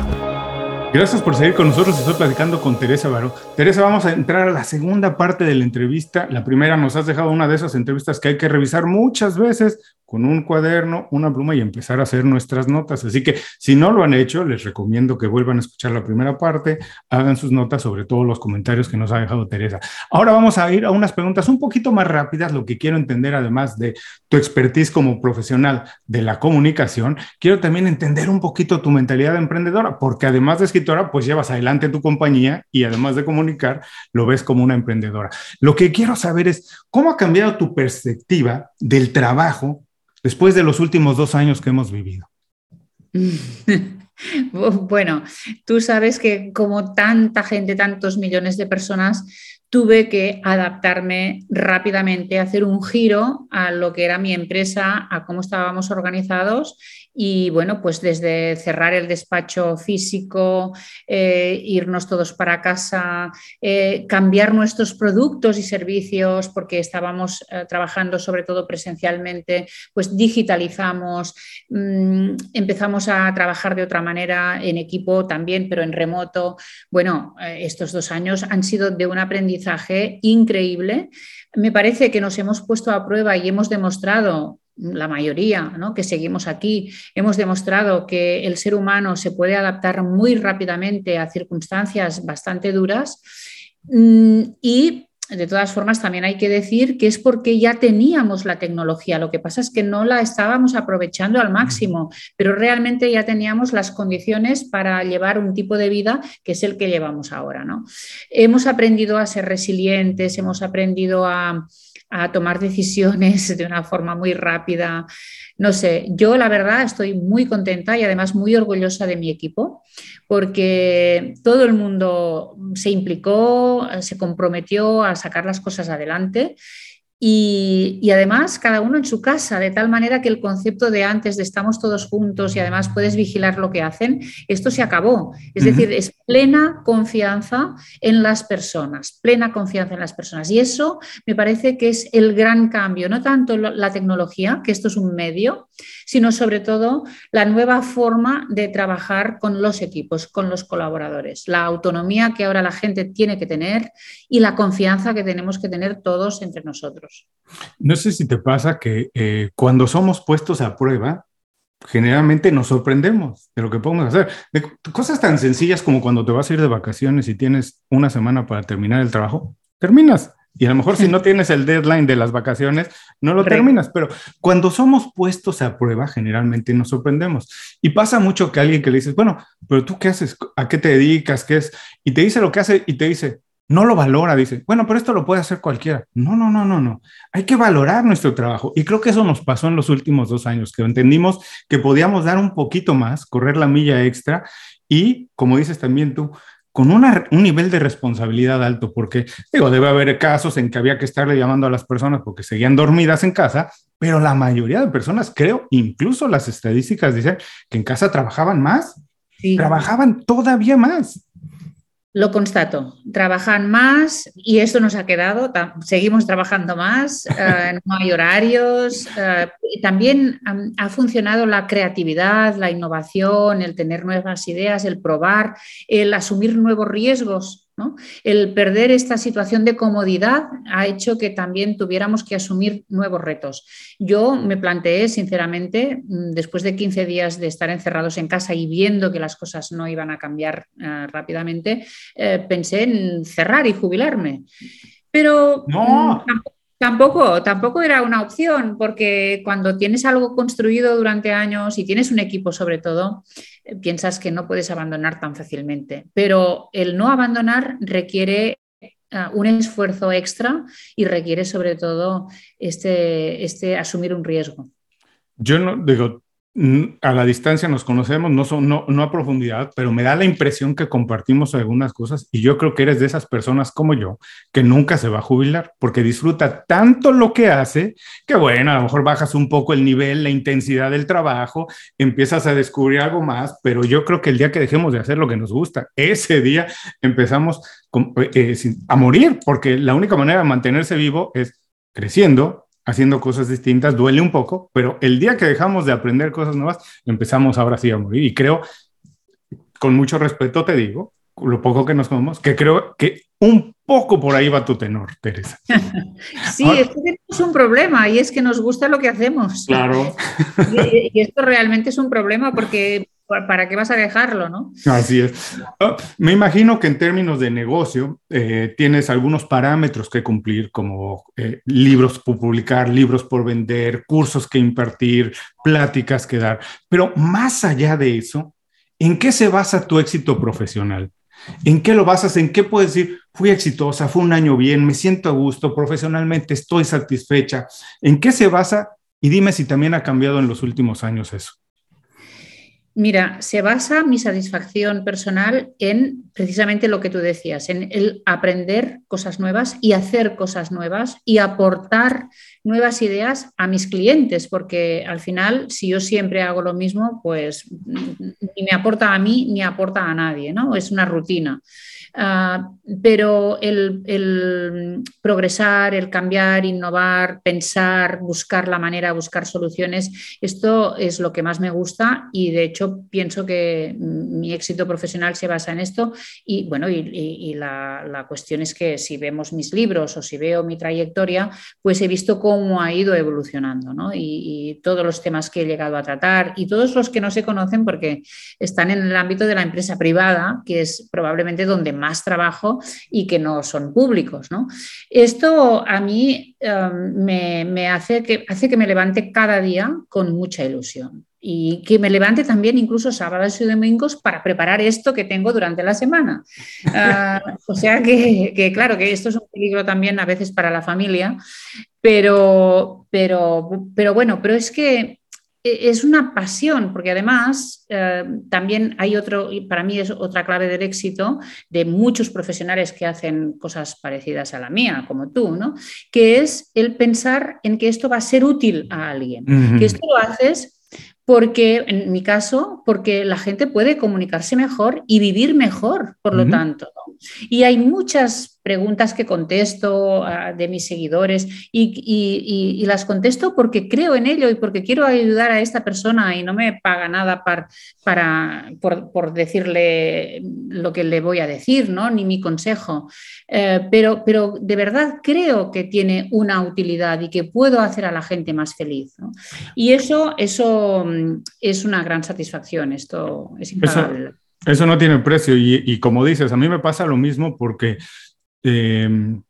Gracias por seguir con nosotros. Estoy platicando con Teresa Baró. Teresa, vamos a entrar a la segunda parte de la entrevista. La primera nos has dejado una de esas entrevistas que hay que revisar muchas veces con un cuaderno, una pluma y empezar a hacer nuestras notas. Así que si no lo han hecho, les recomiendo que vuelvan a escuchar la primera parte, hagan sus notas sobre todos los comentarios que nos ha dejado Teresa. Ahora vamos a ir a unas preguntas un poquito más rápidas, lo que quiero entender además de tu expertise como profesional de la comunicación, quiero también entender un poquito tu mentalidad de emprendedora, porque además de escritora, pues llevas adelante tu compañía y además de comunicar, lo ves como una emprendedora. Lo que quiero saber es cómo ha cambiado tu perspectiva del trabajo después de los últimos dos años que hemos vivido? Bueno, tú sabes que como tanta gente, tantos millones de personas, tuve que adaptarme rápidamente, hacer un giro a lo que era mi empresa, a cómo estábamos organizados y bueno, pues desde cerrar el despacho físico, eh, irnos todos para casa, eh, cambiar nuestros productos y servicios porque estábamos eh, trabajando sobre todo presencialmente, pues digitalizamos, mm, empezamos a trabajar de otra manera en equipo también, pero en remoto. Bueno, estos dos años han sido de un aprendizaje increíble. Me parece que nos hemos puesto a prueba y hemos demostrado la mayoría ¿no? que seguimos aquí, hemos demostrado que el ser humano se puede adaptar muy rápidamente a circunstancias bastante duras mm, y de todas formas, también hay que decir que es porque ya teníamos la tecnología, lo que pasa es que no la estábamos aprovechando al máximo, pero realmente ya teníamos las condiciones para llevar un tipo de vida que es el que llevamos ahora. ¿no? Hemos aprendido a ser resilientes, hemos aprendido a, a tomar decisiones de una forma muy rápida. No sé, yo la verdad estoy muy contenta y además muy orgullosa de mi equipo porque todo el mundo se implicó, se comprometió a sacar las cosas adelante y, además cada uno en su casa, de tal manera que el concepto de antes de estamos todos juntos y además puedes vigilar lo que hacen, esto se acabó. Es decir, es plena confianza en las personas, plena confianza en las personas. Y eso me parece que es el gran cambio, no tanto la tecnología, que esto es un medio, sino sobre todo la nueva forma de trabajar con los equipos, con los colaboradores, la autonomía que ahora la gente tiene que tener y la confianza que tenemos que tener todos entre nosotros. No sé si te pasa que eh, cuando somos puestos a prueba, generalmente nos sorprendemos de lo que podemos hacer. De cosas tan sencillas como cuando te vas a ir de vacaciones y tienes una semana para terminar el trabajo, terminas. Y a lo mejor si no tienes el deadline de las vacaciones, no lo terminas. Pero cuando somos puestos a prueba, generalmente nos sorprendemos. Y pasa mucho que alguien que le dices, bueno, pero tú qué haces, a qué te dedicas, qué es, y te dice lo que hace y te dice, no lo valora, dice, bueno, pero esto lo puede hacer cualquiera. No, no, no, no, no. Hay que valorar nuestro trabajo. Y creo que eso nos pasó en los últimos dos años, que entendimos que podíamos dar un poquito más, correr la milla extra y, como dices también tú, con un nivel de responsabilidad alto, porque digo, debe haber casos en que había que estarle llamando a las personas porque seguían dormidas en casa, pero la mayoría de personas, creo, incluso las estadísticas dicen que en casa trabajaban más, trabajaban todavía más. Lo constato, trabajan más y esto nos ha quedado, seguimos trabajando más, eh, no hay horarios, eh, también ha funcionado la creatividad, la innovación, el tener nuevas ideas, el probar, el asumir nuevos riesgos el perder esta situación de comodidad ha hecho que también tuviéramos que asumir nuevos retos. Yo me planteé, sinceramente, mm, después de 15 días de estar encerrados en casa y viendo que las cosas no iban a cambiar eh, rápidamente, eh, pensé en cerrar y jubilarme. Pero no. Mm, tampoco, tampoco era una opción, porque cuando tienes algo construido durante años y tienes un equipo sobre todo, piensas que no puedes abandonar tan fácilmente. Pero el no abandonar requiere ah, un esfuerzo extra y requiere sobre todo este, este asumir un riesgo. Yo no digo, a la distancia nos conocemos, no, son, no, no, a profundidad, pero me da la impresión que compartimos algunas cosas y yo creo que eres de esas personas como yo que nunca se va a jubilar porque disfruta tanto lo que hace que bueno, a lo mejor bajas un poco el nivel, la intensidad del trabajo, empiezas a descubrir algo más, pero yo creo que el día que dejemos de hacer lo que nos gusta, ese día empezamos eh, eh, a morir porque la única manera de mantenerse vivo es creciendo, haciendo cosas distintas, duele un poco, pero el día que dejamos de aprender cosas nuevas, empezamos ahora sí a morir. Y creo, con mucho respeto te digo, lo poco que nos conocemos, que creo que un poco por ahí va tu tenor, Teresa. Sí, es que tenemos un problema y es que nos gusta lo que hacemos. Claro. Y, esto realmente es un problema porque ¿para qué vas a dejarlo, no? Así es. Ah, me imagino que en términos de negocio eh, tienes algunos parámetros que cumplir, como eh, libros por publicar, libros por vender, cursos que impartir, pláticas que dar. Pero más allá de eso, ¿en qué se basa tu éxito profesional? ¿En qué lo basas? ¿En qué puedes decir, fui exitosa, fue un año bien, me siento a gusto, profesionalmente estoy satisfecha? ¿En qué se basa? Y dime si también ha cambiado en los últimos años eso. Mira, se basa mi satisfacción personal en precisamente lo que tú decías, en el aprender cosas nuevas y hacer cosas nuevas y aportar nuevas ideas a mis clientes, porque al final, si yo siempre hago lo mismo, pues ni me aporta a mí ni aporta a nadie, ¿no? Es una rutina. Ah, pero el, progresar, el cambiar, innovar, pensar, buscar la manera, buscar soluciones, esto es lo que más me gusta y de hecho pienso que mi éxito profesional se basa en esto y bueno, y, la, cuestión es que si vemos mis libros o si veo mi trayectoria, pues he visto cómo ha ido evolucionando ¿no? y, y todos los temas que he llegado a tratar y todos los que no se conocen porque están en el ámbito de la empresa privada, que es probablemente donde más trabajo y que no son públicos. ¿no? Esto a mí em, me, hace, que, hace que me levante cada día con mucha ilusión y que me levante también incluso sábados y domingos para preparar esto que tengo durante la semana. Ah, o sea que, que, claro, que esto es un peligro también a veces para la familia, pero, pero, pero bueno, pero es que es una pasión, porque además eh, también hay otro, y para mí es otra clave del éxito de muchos profesionales que hacen cosas parecidas a la mía, como tú, ¿no? Que es el pensar en que esto va a ser útil a alguien, que esto lo haces porque, en mi caso, porque la gente puede comunicarse mejor y vivir mejor, por lo tanto. Y hay muchas preguntas que contesto ah, de mis seguidores y, las contesto porque creo en ello y porque quiero ayudar a esta persona y no me paga nada para, por, decirle lo que le voy a decir, ¿no? ni mi consejo. Eh, pero, pero de verdad creo que tiene una utilidad y que puedo hacer a la gente más feliz. Y eso, eso mm, es una gran satisfacción, esto es impagable. Eso, no tiene precio y, y como dices, a mí me pasa lo mismo porque Em,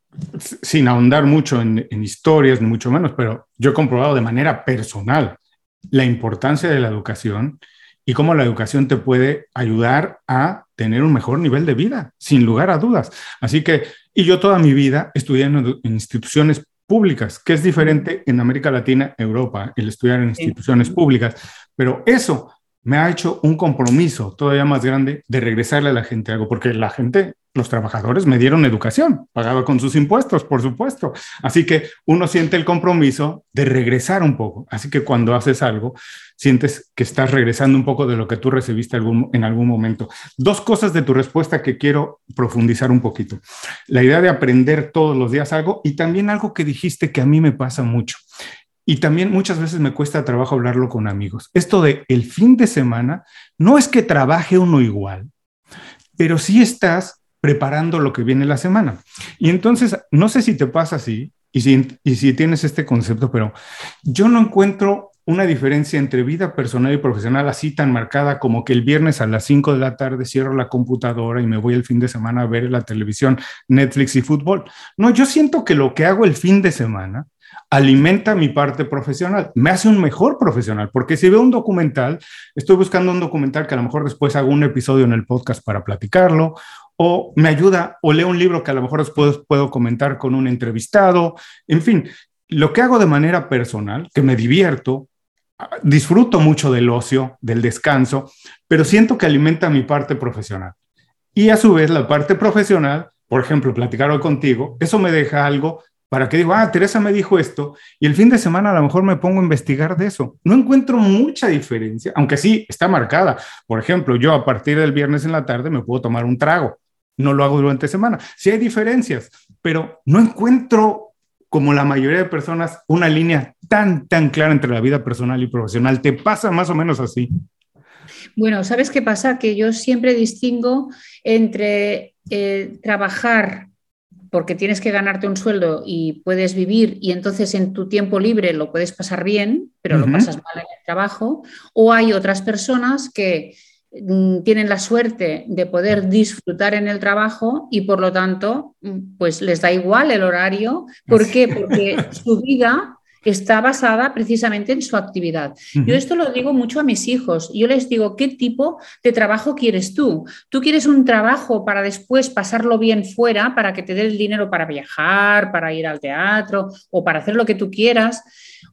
sin ahondar mucho en, historias, ni mucho menos, pero yo he comprobado de manera personal la importancia de la educación y cómo la educación te puede ayudar a tener un mejor nivel de vida, sin lugar a dudas. Así que, y yo toda mi vida estudié en, instituciones públicas, que es diferente en América Latina, Europa, el estudiar en instituciones públicas, pero eso me ha hecho un compromiso todavía más grande de regresarle a la gente algo, porque la gente los trabajadores me dieron educación, pagada con sus impuestos, por supuesto. Así que uno siente el compromiso de regresar un poco. Así que cuando haces algo, sientes que estás regresando un poco de lo que tú recibiste en algún momento. Dos cosas de tu respuesta que quiero profundizar un poquito. La idea de aprender todos los días algo y también algo que dijiste que a mí me pasa mucho. Y también muchas veces me cuesta trabajo hablarlo con amigos. Esto de el fin de semana no es que trabaje uno igual, pero sí estás preparando lo que viene la semana. Y entonces, no sé si te pasa así y si, y si tienes este concepto, pero yo no encuentro una diferencia entre vida personal y profesional así tan marcada como que el viernes a las 5 de la tarde cierro la computadora y me voy el fin de semana a ver la televisión, Netflix y fútbol. No, yo siento que lo que hago el fin de semana alimenta mi parte profesional, me hace un mejor profesional, porque si veo un documental, estoy buscando un documental que a lo mejor después hago un episodio en el podcast para platicarlo, o me ayuda, o leo un libro que a lo mejor después puedo comentar con un entrevistado, en fin, lo que hago de manera personal, que me divierto, disfruto mucho del ocio, del descanso, pero siento que alimenta mi parte profesional. Y a su vez la parte profesional, por ejemplo, platicar hoy contigo, eso me deja algo para que digo, ah, Teresa me dijo esto, y el fin de semana a lo mejor me pongo a investigar de eso. No encuentro mucha diferencia, aunque sí está marcada. Por ejemplo, yo a partir del viernes en la tarde me puedo tomar un trago, no lo hago durante semana. Sí hay diferencias, pero no encuentro como la mayoría de personas una línea tan, tan clara entre la vida personal y profesional. ¿Te pasa más o menos así? Bueno, ¿sabes qué pasa? Que yo siempre distingo entre eh, trabajar porque tienes que ganarte un sueldo y puedes vivir y entonces en tu tiempo libre lo puedes pasar bien, pero lo pasas mal en el trabajo, o hay otras personas que mm, tienen la suerte de poder disfrutar en el trabajo y por lo tanto mm, pues les da igual el horario. ¿Por qué? Porque su vida está basada precisamente en su actividad. Yo esto lo digo mucho a mis hijos. Yo les digo, ¿qué tipo de trabajo quieres tú? ¿Tú quieres un trabajo para después pasarlo bien fuera, para que te dé el dinero para viajar, para ir al teatro o para hacer lo que tú quieras?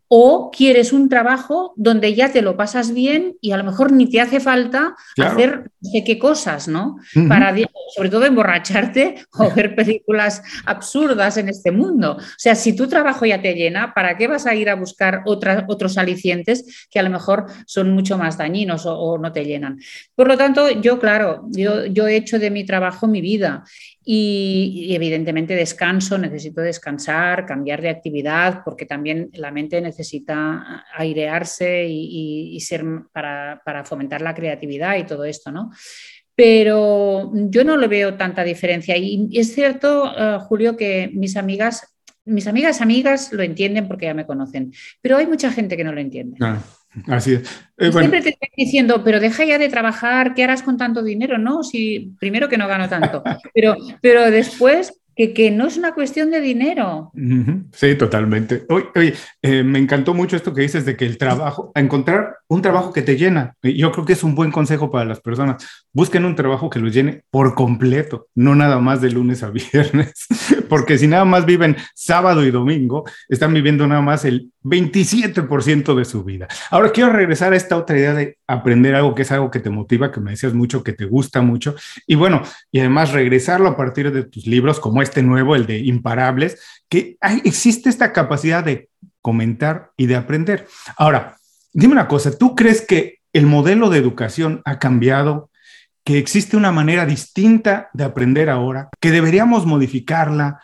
O quieres un trabajo donde ya te lo pasas bien y a lo mejor ni te hace falta hacer no sé qué cosas, ¿no? Para sobre todo emborracharte o ver películas absurdas en este mundo. O sea, si tu trabajo ya te llena, ¿para qué vas a ir a buscar otros alicientes que a lo mejor son mucho más dañinos o, no te llenan? Por lo tanto, yo, claro, yo, yo he hecho de mi trabajo mi vida y, evidentemente descanso, necesito descansar, cambiar de actividad, porque también la mente necesita airearse y, ser para, fomentar la creatividad y todo esto, ¿no? Pero yo no le veo tanta diferencia. Y es cierto, eh, Julio, que mis amigas, mis amigas amigas lo entienden porque ya me conocen, pero hay mucha gente que no lo entiende. Así es. Eh, siempre te estoy diciendo, pero deja ya de trabajar, ¿qué harás con tanto dinero? No, si primero que no gano tanto, pero, pero después que, que, no es una cuestión de dinero. Sí, totalmente. Oye, eh, me encantó mucho esto que dices de que el trabajo, encontrar un trabajo que te llena, yo creo que es un buen consejo para las personas. Busquen un trabajo que los llene por completo, no nada más de lunes a viernes, porque si nada más viven sábado y domingo, están viviendo nada más el 27% de su vida. Ahora quiero regresar a esta otra idea de aprender algo que es algo que te motiva, que me decías mucho, que te gusta mucho, y bueno, y además regresarlo a partir de tus libros como este nuevo, el de Imparables, que existe esta capacidad de comentar y de aprender. Ahora, dime una cosa, ¿tú crees que el modelo de educación ha cambiado? Que existe una manera distinta de aprender ahora, que deberíamos modificarla,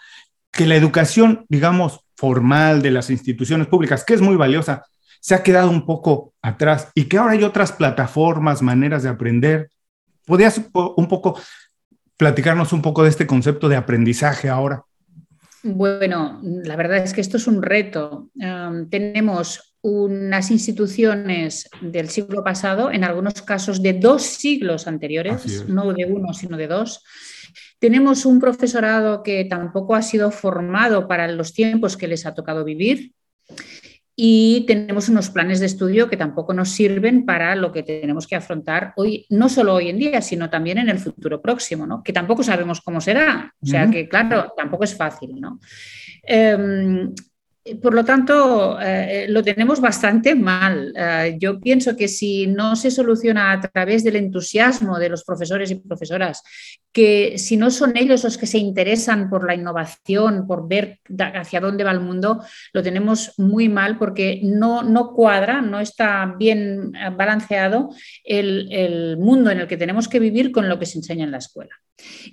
que la educación, digamos, formal de las instituciones públicas, que es muy valiosa, se ha quedado un poco atrás y que ahora hay otras plataformas, maneras de aprender. ¿Podrías un poco platicarnos un poco de este concepto de aprendizaje ahora? Bueno, la verdad es que esto es un reto. tenemos unas instituciones del siglo pasado, en algunos casos de dos siglos anteriores, no de uno, sino de dos. Tenemos un profesorado que tampoco ha sido formado para los tiempos que les ha tocado vivir y tenemos unos planes de estudio que tampoco nos sirven para lo que tenemos que afrontar hoy, no solo hoy en día, sino también en el futuro próximo, ¿no? que tampoco sabemos cómo será. O sea que, claro, tampoco es fácil. ¿no? Em, por lo tanto, eh, lo tenemos bastante mal. Eh, yo pienso que si no se soluciona a través del entusiasmo de los profesores y profesoras, que si no son ellos los que se interesan por la innovación, por ver hacia dónde va el mundo, lo tenemos muy mal porque no, no cuadra, no está bien balanceado el, el mundo en el que tenemos que vivir con lo que se enseña en la escuela.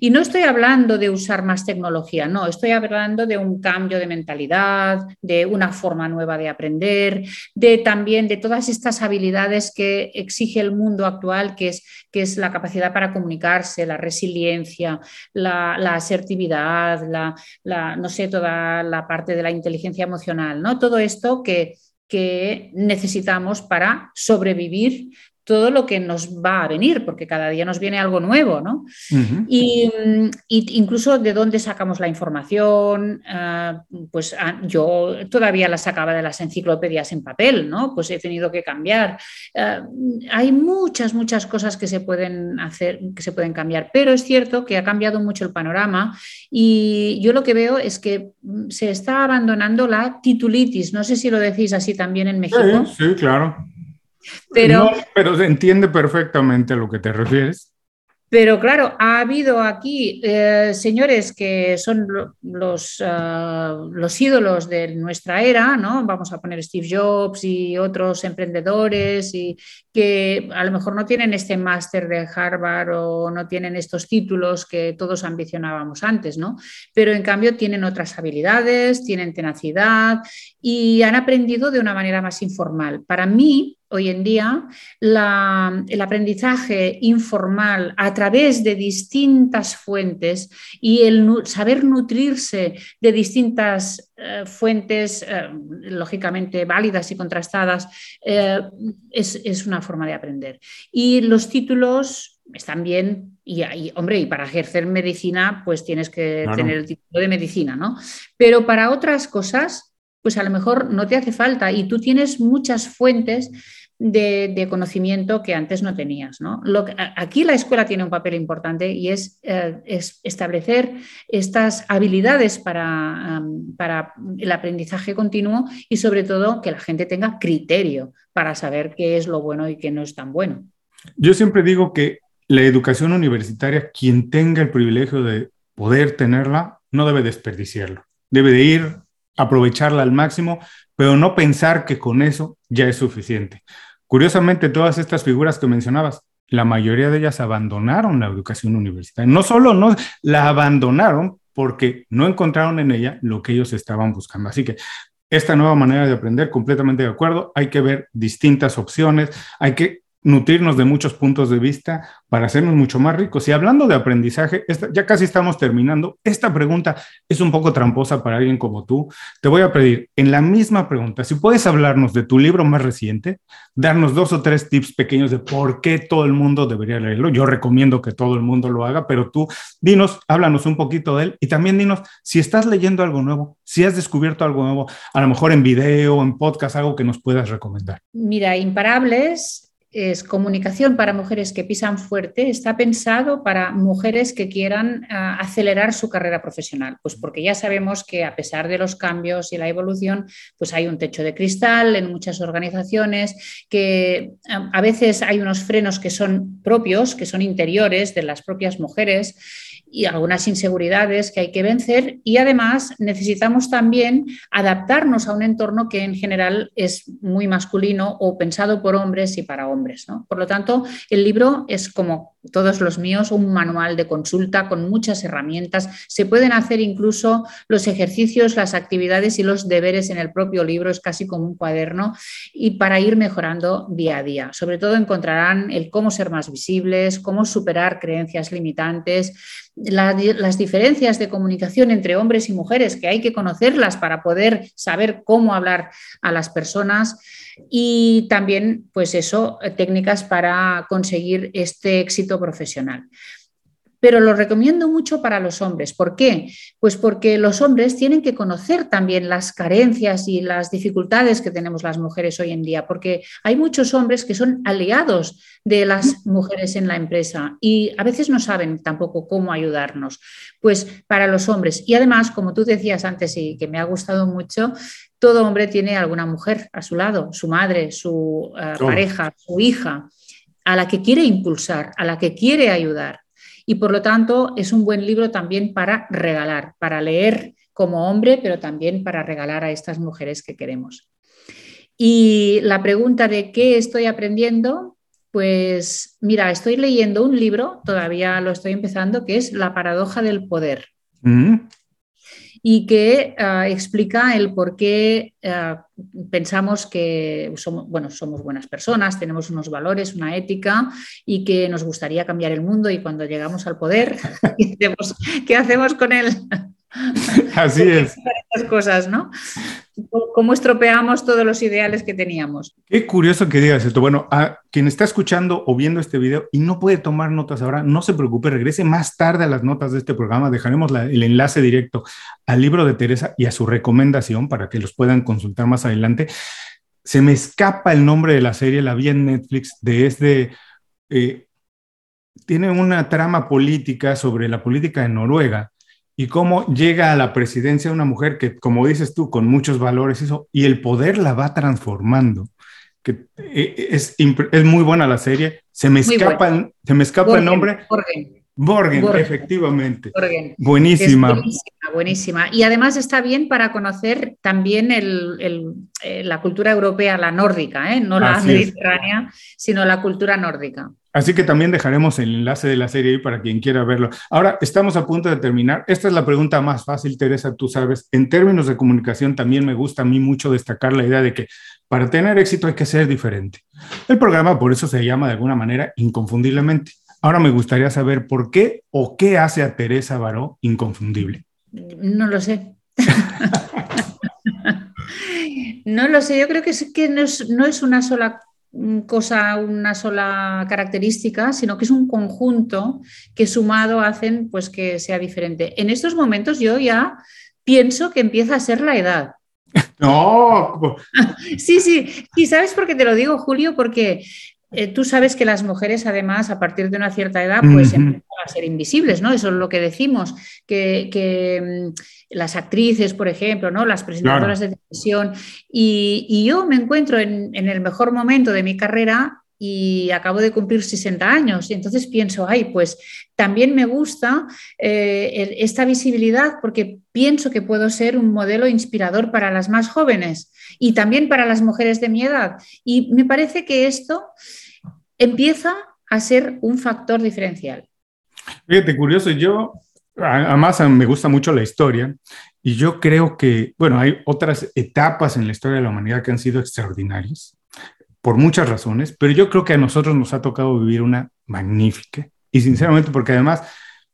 Y no estoy hablando de usar más tecnología, no, estoy hablando de un cambio de mentalidad, de una forma nueva de aprender, de también de todas estas habilidades que exige el mundo actual, que es, que es la capacidad para comunicarse, la resiliencia, la, asertividad, la, no sé, toda la parte de la inteligencia emocional, ¿no? Todo esto que, que necesitamos para sobrevivir todo lo que nos va a venir, porque cada día nos viene algo nuevo, ¿no? y, incluso de dónde sacamos la información, ah, pues ah, yo todavía la sacaba de las enciclopedias en papel, ¿no? Pues he tenido que cambiar. Ah, hay muchas, muchas cosas que se pueden hacer, que se pueden cambiar, pero es cierto que ha cambiado mucho el panorama y yo lo que veo es que mm, se está abandonando la titulitis, no sé si lo decís así también en México. sí, sí claro. Pero, pero se entiende perfectamente a lo que te refieres. Pero claro, ha habido aquí eh, señores que son los, eh, los ídolos de nuestra era, ¿no? Vamos a poner Steve Jobs y otros emprendedores y que a lo mejor no tienen este máster de Harvard o no tienen estos títulos que todos ambicionábamos antes, ¿no? Pero en cambio tienen otras habilidades, tienen tenacidad y han aprendido de una manera más informal. Para mí, hoy en día, el aprendizaje informal a través de distintas fuentes y el saber nutrirse de distintas eh, fuentes, eh, lógicamente válidas y contrastadas, eh, es, una forma de aprender. Y los títulos están bien, y, hombre, y para ejercer medicina, pues tienes que tener el título de medicina, ¿no? Pero para otras cosas, pues a lo mejor no te hace falta y tú tienes muchas fuentes de, conocimiento que antes no tenías. ¿no? aquí la escuela tiene un papel importante y es, eh, establecer estas habilidades para, el aprendizaje continuo y sobre todo que la gente tenga criterio para saber qué es lo bueno y qué no es tan bueno. Yo siempre digo que la educación universitaria, quien tenga el privilegio de poder tenerla, no debe desperdiciarlo. Debe de ir, aprovecharla al máximo, pero no pensar que con eso ya es suficiente. Curiosamente, todas estas figuras que mencionabas, la mayoría de ellas abandonaron la educación universitaria. No solo no, la abandonaron porque no encontraron en ella lo que ellos estaban buscando. Así que esta nueva manera de aprender, completamente de acuerdo, hay que ver distintas opciones, hay que nutrirnos de muchos puntos de vista para hacernos mucho más ricos. Y hablando de aprendizaje, ya casi estamos terminando. Esta pregunta es un poco tramposa para alguien como tú. Te voy a pedir, en la misma pregunta, si puedes hablarnos de tu libro más reciente, darnos dos o tres tips pequeños de por qué todo el mundo debería leerlo. Yo recomiendo que todo el mundo lo haga, pero tú dinos, háblanos un poquito de él y también dinos si estás leyendo algo nuevo, si has descubierto algo nuevo, a lo mejor en video, en podcast, algo que nos puedas recomendar. Mira, Imparables es Comunicación para Mujeres que Pisan Fuerte, está pensado para mujeres que quieran ah, acelerar su carrera profesional, pues porque ya sabemos que a pesar de los cambios y la evolución, pues hay un techo de cristal en muchas organizaciones, que ah, a veces hay unos frenos que son propios, que son interiores de las propias mujeres y algunas inseguridades que hay que vencer y además necesitamos también adaptarnos a un entorno que en general es muy masculino o pensado por hombres y para hombres. Por lo tanto, el libro es como todos los míos, un manual de consulta con muchas herramientas. Se pueden hacer incluso los ejercicios, las actividades y los deberes en el propio libro, es casi como un cuaderno, y para ir mejorando día a día. Sobre todo encontrarán el cómo ser más visibles, cómo superar creencias limitantes, las diferencias de comunicación entre hombres y mujeres, que hay que conocerlas para poder saber cómo hablar a las personas y también, pues eso, técnicas para conseguir este éxito profesional pero lo recomiendo mucho para los hombres. ¿Por qué? Pues porque los hombres tienen que conocer también las carencias y las dificultades que tenemos las mujeres hoy en día, porque hay muchos hombres que son aliados de las mujeres en la empresa y a veces no saben tampoco cómo ayudarnos. Pues para los hombres. Y además, como tú decías antes y que me ha gustado mucho, todo hombre tiene alguna mujer a su lado, su madre, su eh, pareja, su hija, a la que quiere impulsar, a la que quiere ayudar y por lo tanto es un buen libro también para regalar, para leer como hombre, pero también para regalar a estas mujeres que queremos. Y la pregunta de qué estoy aprendiendo, pues mira, estoy leyendo un libro, todavía lo estoy empezando, que es La paradoja del poder. Mm y que ah, explica el por qué ah, pensamos que somos, bueno, somos buenas personas, tenemos unos valores, una ética y que nos gustaría cambiar el mundo y cuando llegamos al poder, ¿qué hacemos, con él? Así es. cosas, ¿no? cómo estropeamos todos los ideales que teníamos. Qué curioso que digas esto. Bueno, a quien está escuchando o viendo este video y no puede tomar notas ahora, no se preocupe, regrese más tarde a las notas de este programa. Dejaremos el enlace directo al libro de Teresa y a su recomendación para que los puedan consultar más adelante. Se me escapa el nombre de la serie, la vi en Netflix, de este... Eh, tiene una trama política sobre la política de Noruega y cómo llega a la presidencia una mujer que, como dices tú, con muchos valores, eso, y el poder la va transformando. Que eh, es, es muy buena la serie. Se me escapa, se me escapa el nombre. Borgen, efectivamente. Buenísima. buenísima. Y además está bien para conocer también el, eh, la cultura europea, la nórdica, ¿eh? no la mediterránea, sino la cultura nórdica. Así que también dejaremos el enlace de la serie ahí para quien quiera verlo. Ahora, estamos a punto de terminar. Esta es la pregunta más fácil, Teresa, tú sabes. En términos de comunicación, también me gusta a mí mucho destacar la idea de que para tener éxito hay que ser diferente. El programa por eso se llama de alguna manera inconfundiblemente. Ahora me gustaría saber por qué o qué hace a Teresa Baró inconfundible. No lo sé. no lo sé, yo creo que, es, que no, es, una sola cosa, una sola característica, sino que es un conjunto que sumado hacen pues que sea diferente. En estos momentos yo ya pienso que empieza a ser la edad. No. sí, sí, y sabes por qué te lo digo, Julio, porque eh, tú sabes que las mujeres, además, a partir de una cierta edad, pues empiezan a ser invisibles, ¿no? Eso es lo que decimos, que, mm, las actrices, por ejemplo, ¿no? Las presentadoras de televisión. Y, yo me encuentro en, el mejor momento de mi carrera y acabo de cumplir 60 años. Y entonces pienso, ay, pues también me gusta eh, esta visibilidad porque pienso que puedo ser un modelo inspirador para las más jóvenes y también para las mujeres de mi edad. Y me parece que esto empieza a ser un factor diferencial. Fíjate, curioso, yo además me gusta mucho la historia y yo creo que, bueno, hay otras etapas en la historia de la humanidad que han sido extraordinarias por muchas razones, pero yo creo que a nosotros nos ha tocado vivir una magnífica y sinceramente porque además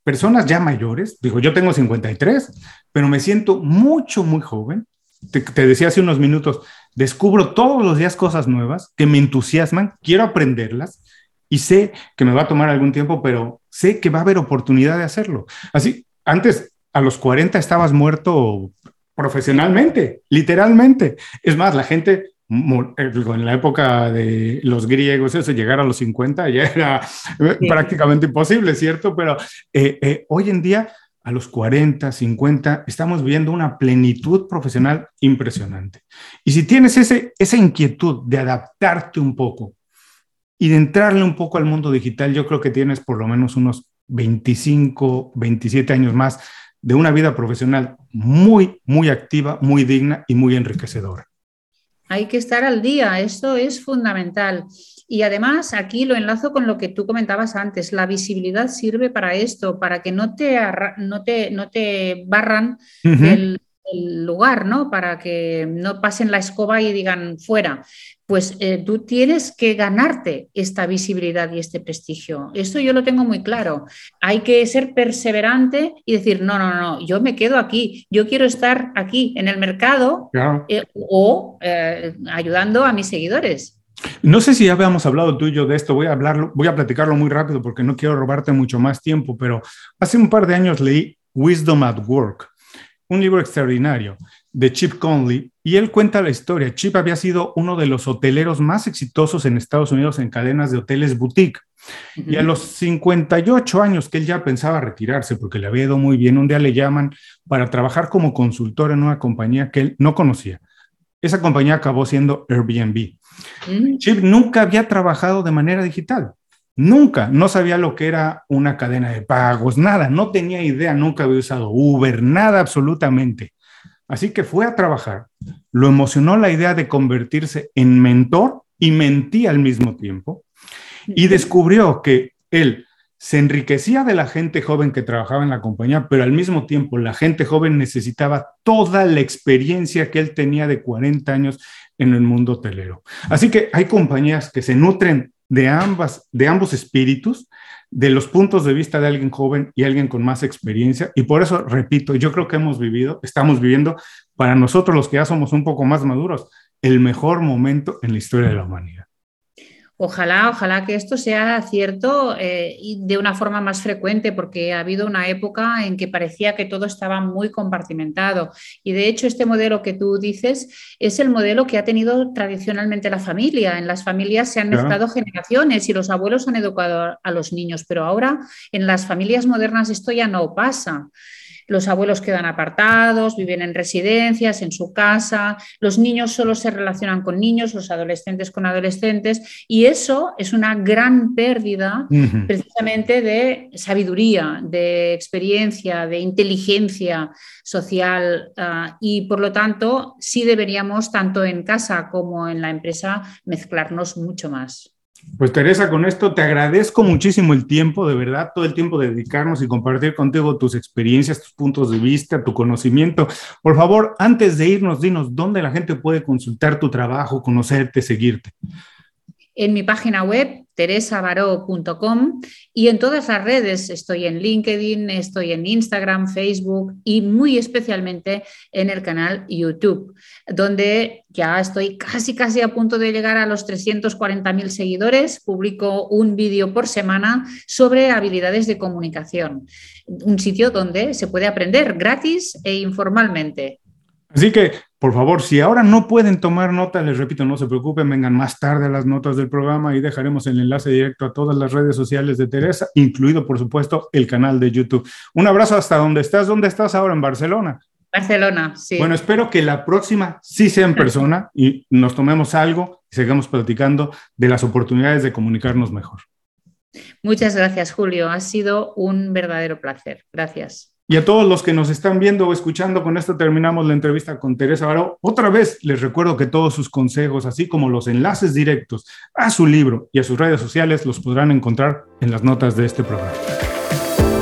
personas ya mayores, digo, yo tengo 53, pero me siento mucho, muy joven te, decía hace unos minutos, descubro todos los días cosas nuevas que me entusiasman, quiero aprenderlas y sé que me va a tomar algún tiempo, pero sé que va a haber oportunidad de hacerlo. Así, antes a los 40 estabas muerto profesionalmente, literalmente. Es más, la gente en la época de los griegos, eso, llegar a los 50 ya era prácticamente imposible, ¿cierto? Pero hoy en día, a los 40, 50, estamos viendo una plenitud profesional impresionante. Y si tienes ese, esa inquietud de adaptarte un poco y de entrarle un poco al mundo digital, yo creo que tienes por lo menos unos 25, 27 años más de una vida profesional muy, muy activa, muy digna y muy enriquecedora. Hay que estar al día, esto es fundamental. Y además, aquí lo enlazo con lo que tú comentabas antes, la visibilidad sirve para esto, para que no te, no te, no te barran el, el lugar, ¿no? Para que no pasen la escoba y digan fuera. Pues eh, tú tienes que ganarte esta visibilidad y este prestigio. Esto yo lo tengo muy claro. Hay que ser perseverante y decir, no, no, no, yo me quedo aquí, yo quiero estar aquí en el mercado eh, o eh, ayudando a mis seguidores. No sé si ya habíamos hablado tú y yo de esto, voy a hablarlo, voy a platicarlo muy rápido porque no quiero robarte mucho más tiempo, pero hace un par de años leí Wisdom at Work un libro extraordinario de Chip Conley y él cuenta la historia. Chip había sido uno de los hoteleros más exitosos en Estados Unidos en cadenas de hoteles boutique. Y a los 58 años que él ya pensaba retirarse porque le había ido muy bien, un día le llaman para trabajar como consultor en una compañía que él no conocía. Esa compañía acabó siendo Airbnb. Mm. Chip nunca había trabajado de manera digital. Nunca, no sabía lo que era una cadena de pagos, nada, no tenía idea, nunca había usado Uber, nada absolutamente. Así que fue a trabajar, lo emocionó la idea de convertirse en mentor y mentí al mismo tiempo. Y descubrió que él se enriquecía de la gente joven que trabajaba en la compañía, pero al mismo tiempo la gente joven necesitaba toda la experiencia que él tenía de 40 años en el mundo hotelero. Así que hay compañías que se nutren de, ambas, de ambos espíritus, de los puntos de vista de alguien joven y alguien con más experiencia. Y por eso, repito, yo creo que hemos vivido, estamos viviendo, para nosotros los que ya somos un poco más maduros, el mejor momento en la historia de la humanidad. Ojalá, ojalá que esto sea cierto eh, y de una forma más frecuente, porque ha habido una época en que parecía que todo estaba muy compartimentado. Y de hecho, este modelo que tú dices es el modelo que ha tenido tradicionalmente la familia. En las familias se han mezclado generaciones y los abuelos han educado a los niños, pero ahora en las familias modernas esto ya no pasa los abuelos quedan apartados, viven en residencias, en su casa, los niños solo se relacionan con niños, los adolescentes con adolescentes, y eso es una gran pérdida precisamente de sabiduría, de experiencia, de inteligencia social, ah, y por lo tanto sí deberíamos, tanto en casa como en la empresa, mezclarnos mucho más. Pues Teresa, con esto te agradezco muchísimo el tiempo, de verdad, todo el tiempo de dedicarnos y compartir contigo tus experiencias, tus puntos de vista, tu conocimiento. Por favor, antes de irnos, dinos dónde la gente puede consultar tu trabajo, conocerte, seguirte. En mi página web, teresavaro.com y en todas las redes. Estoy en LinkedIn, estoy en Instagram, Facebook y muy especialmente en el canal YouTube, donde ya estoy casi, casi a punto de llegar a los 340.000 seguidores. Publico un vídeo por semana sobre habilidades de comunicación. Un sitio donde se puede aprender gratis e informalmente. Así que, por favor, si ahora no pueden tomar nota, les repito, no se preocupen, vengan más tarde a las notas del programa y dejaremos el enlace directo a todas las redes sociales de Teresa, incluido, por supuesto, el canal de YouTube. Un abrazo hasta donde estás. ¿Dónde estás ahora? En Barcelona. Barcelona, sí. Bueno, espero que la próxima sí sea en persona y nos tomemos algo y sigamos platicando de las oportunidades de comunicarnos mejor. Muchas gracias, Julio. Ha sido un verdadero placer. Gracias. Y a todos los que nos están viendo o escuchando, con esto terminamos la entrevista con Teresa Baró. Otra vez les recuerdo que todos sus consejos, así como los enlaces directos a su libro y a sus redes sociales, los podrán encontrar en las notas de este programa.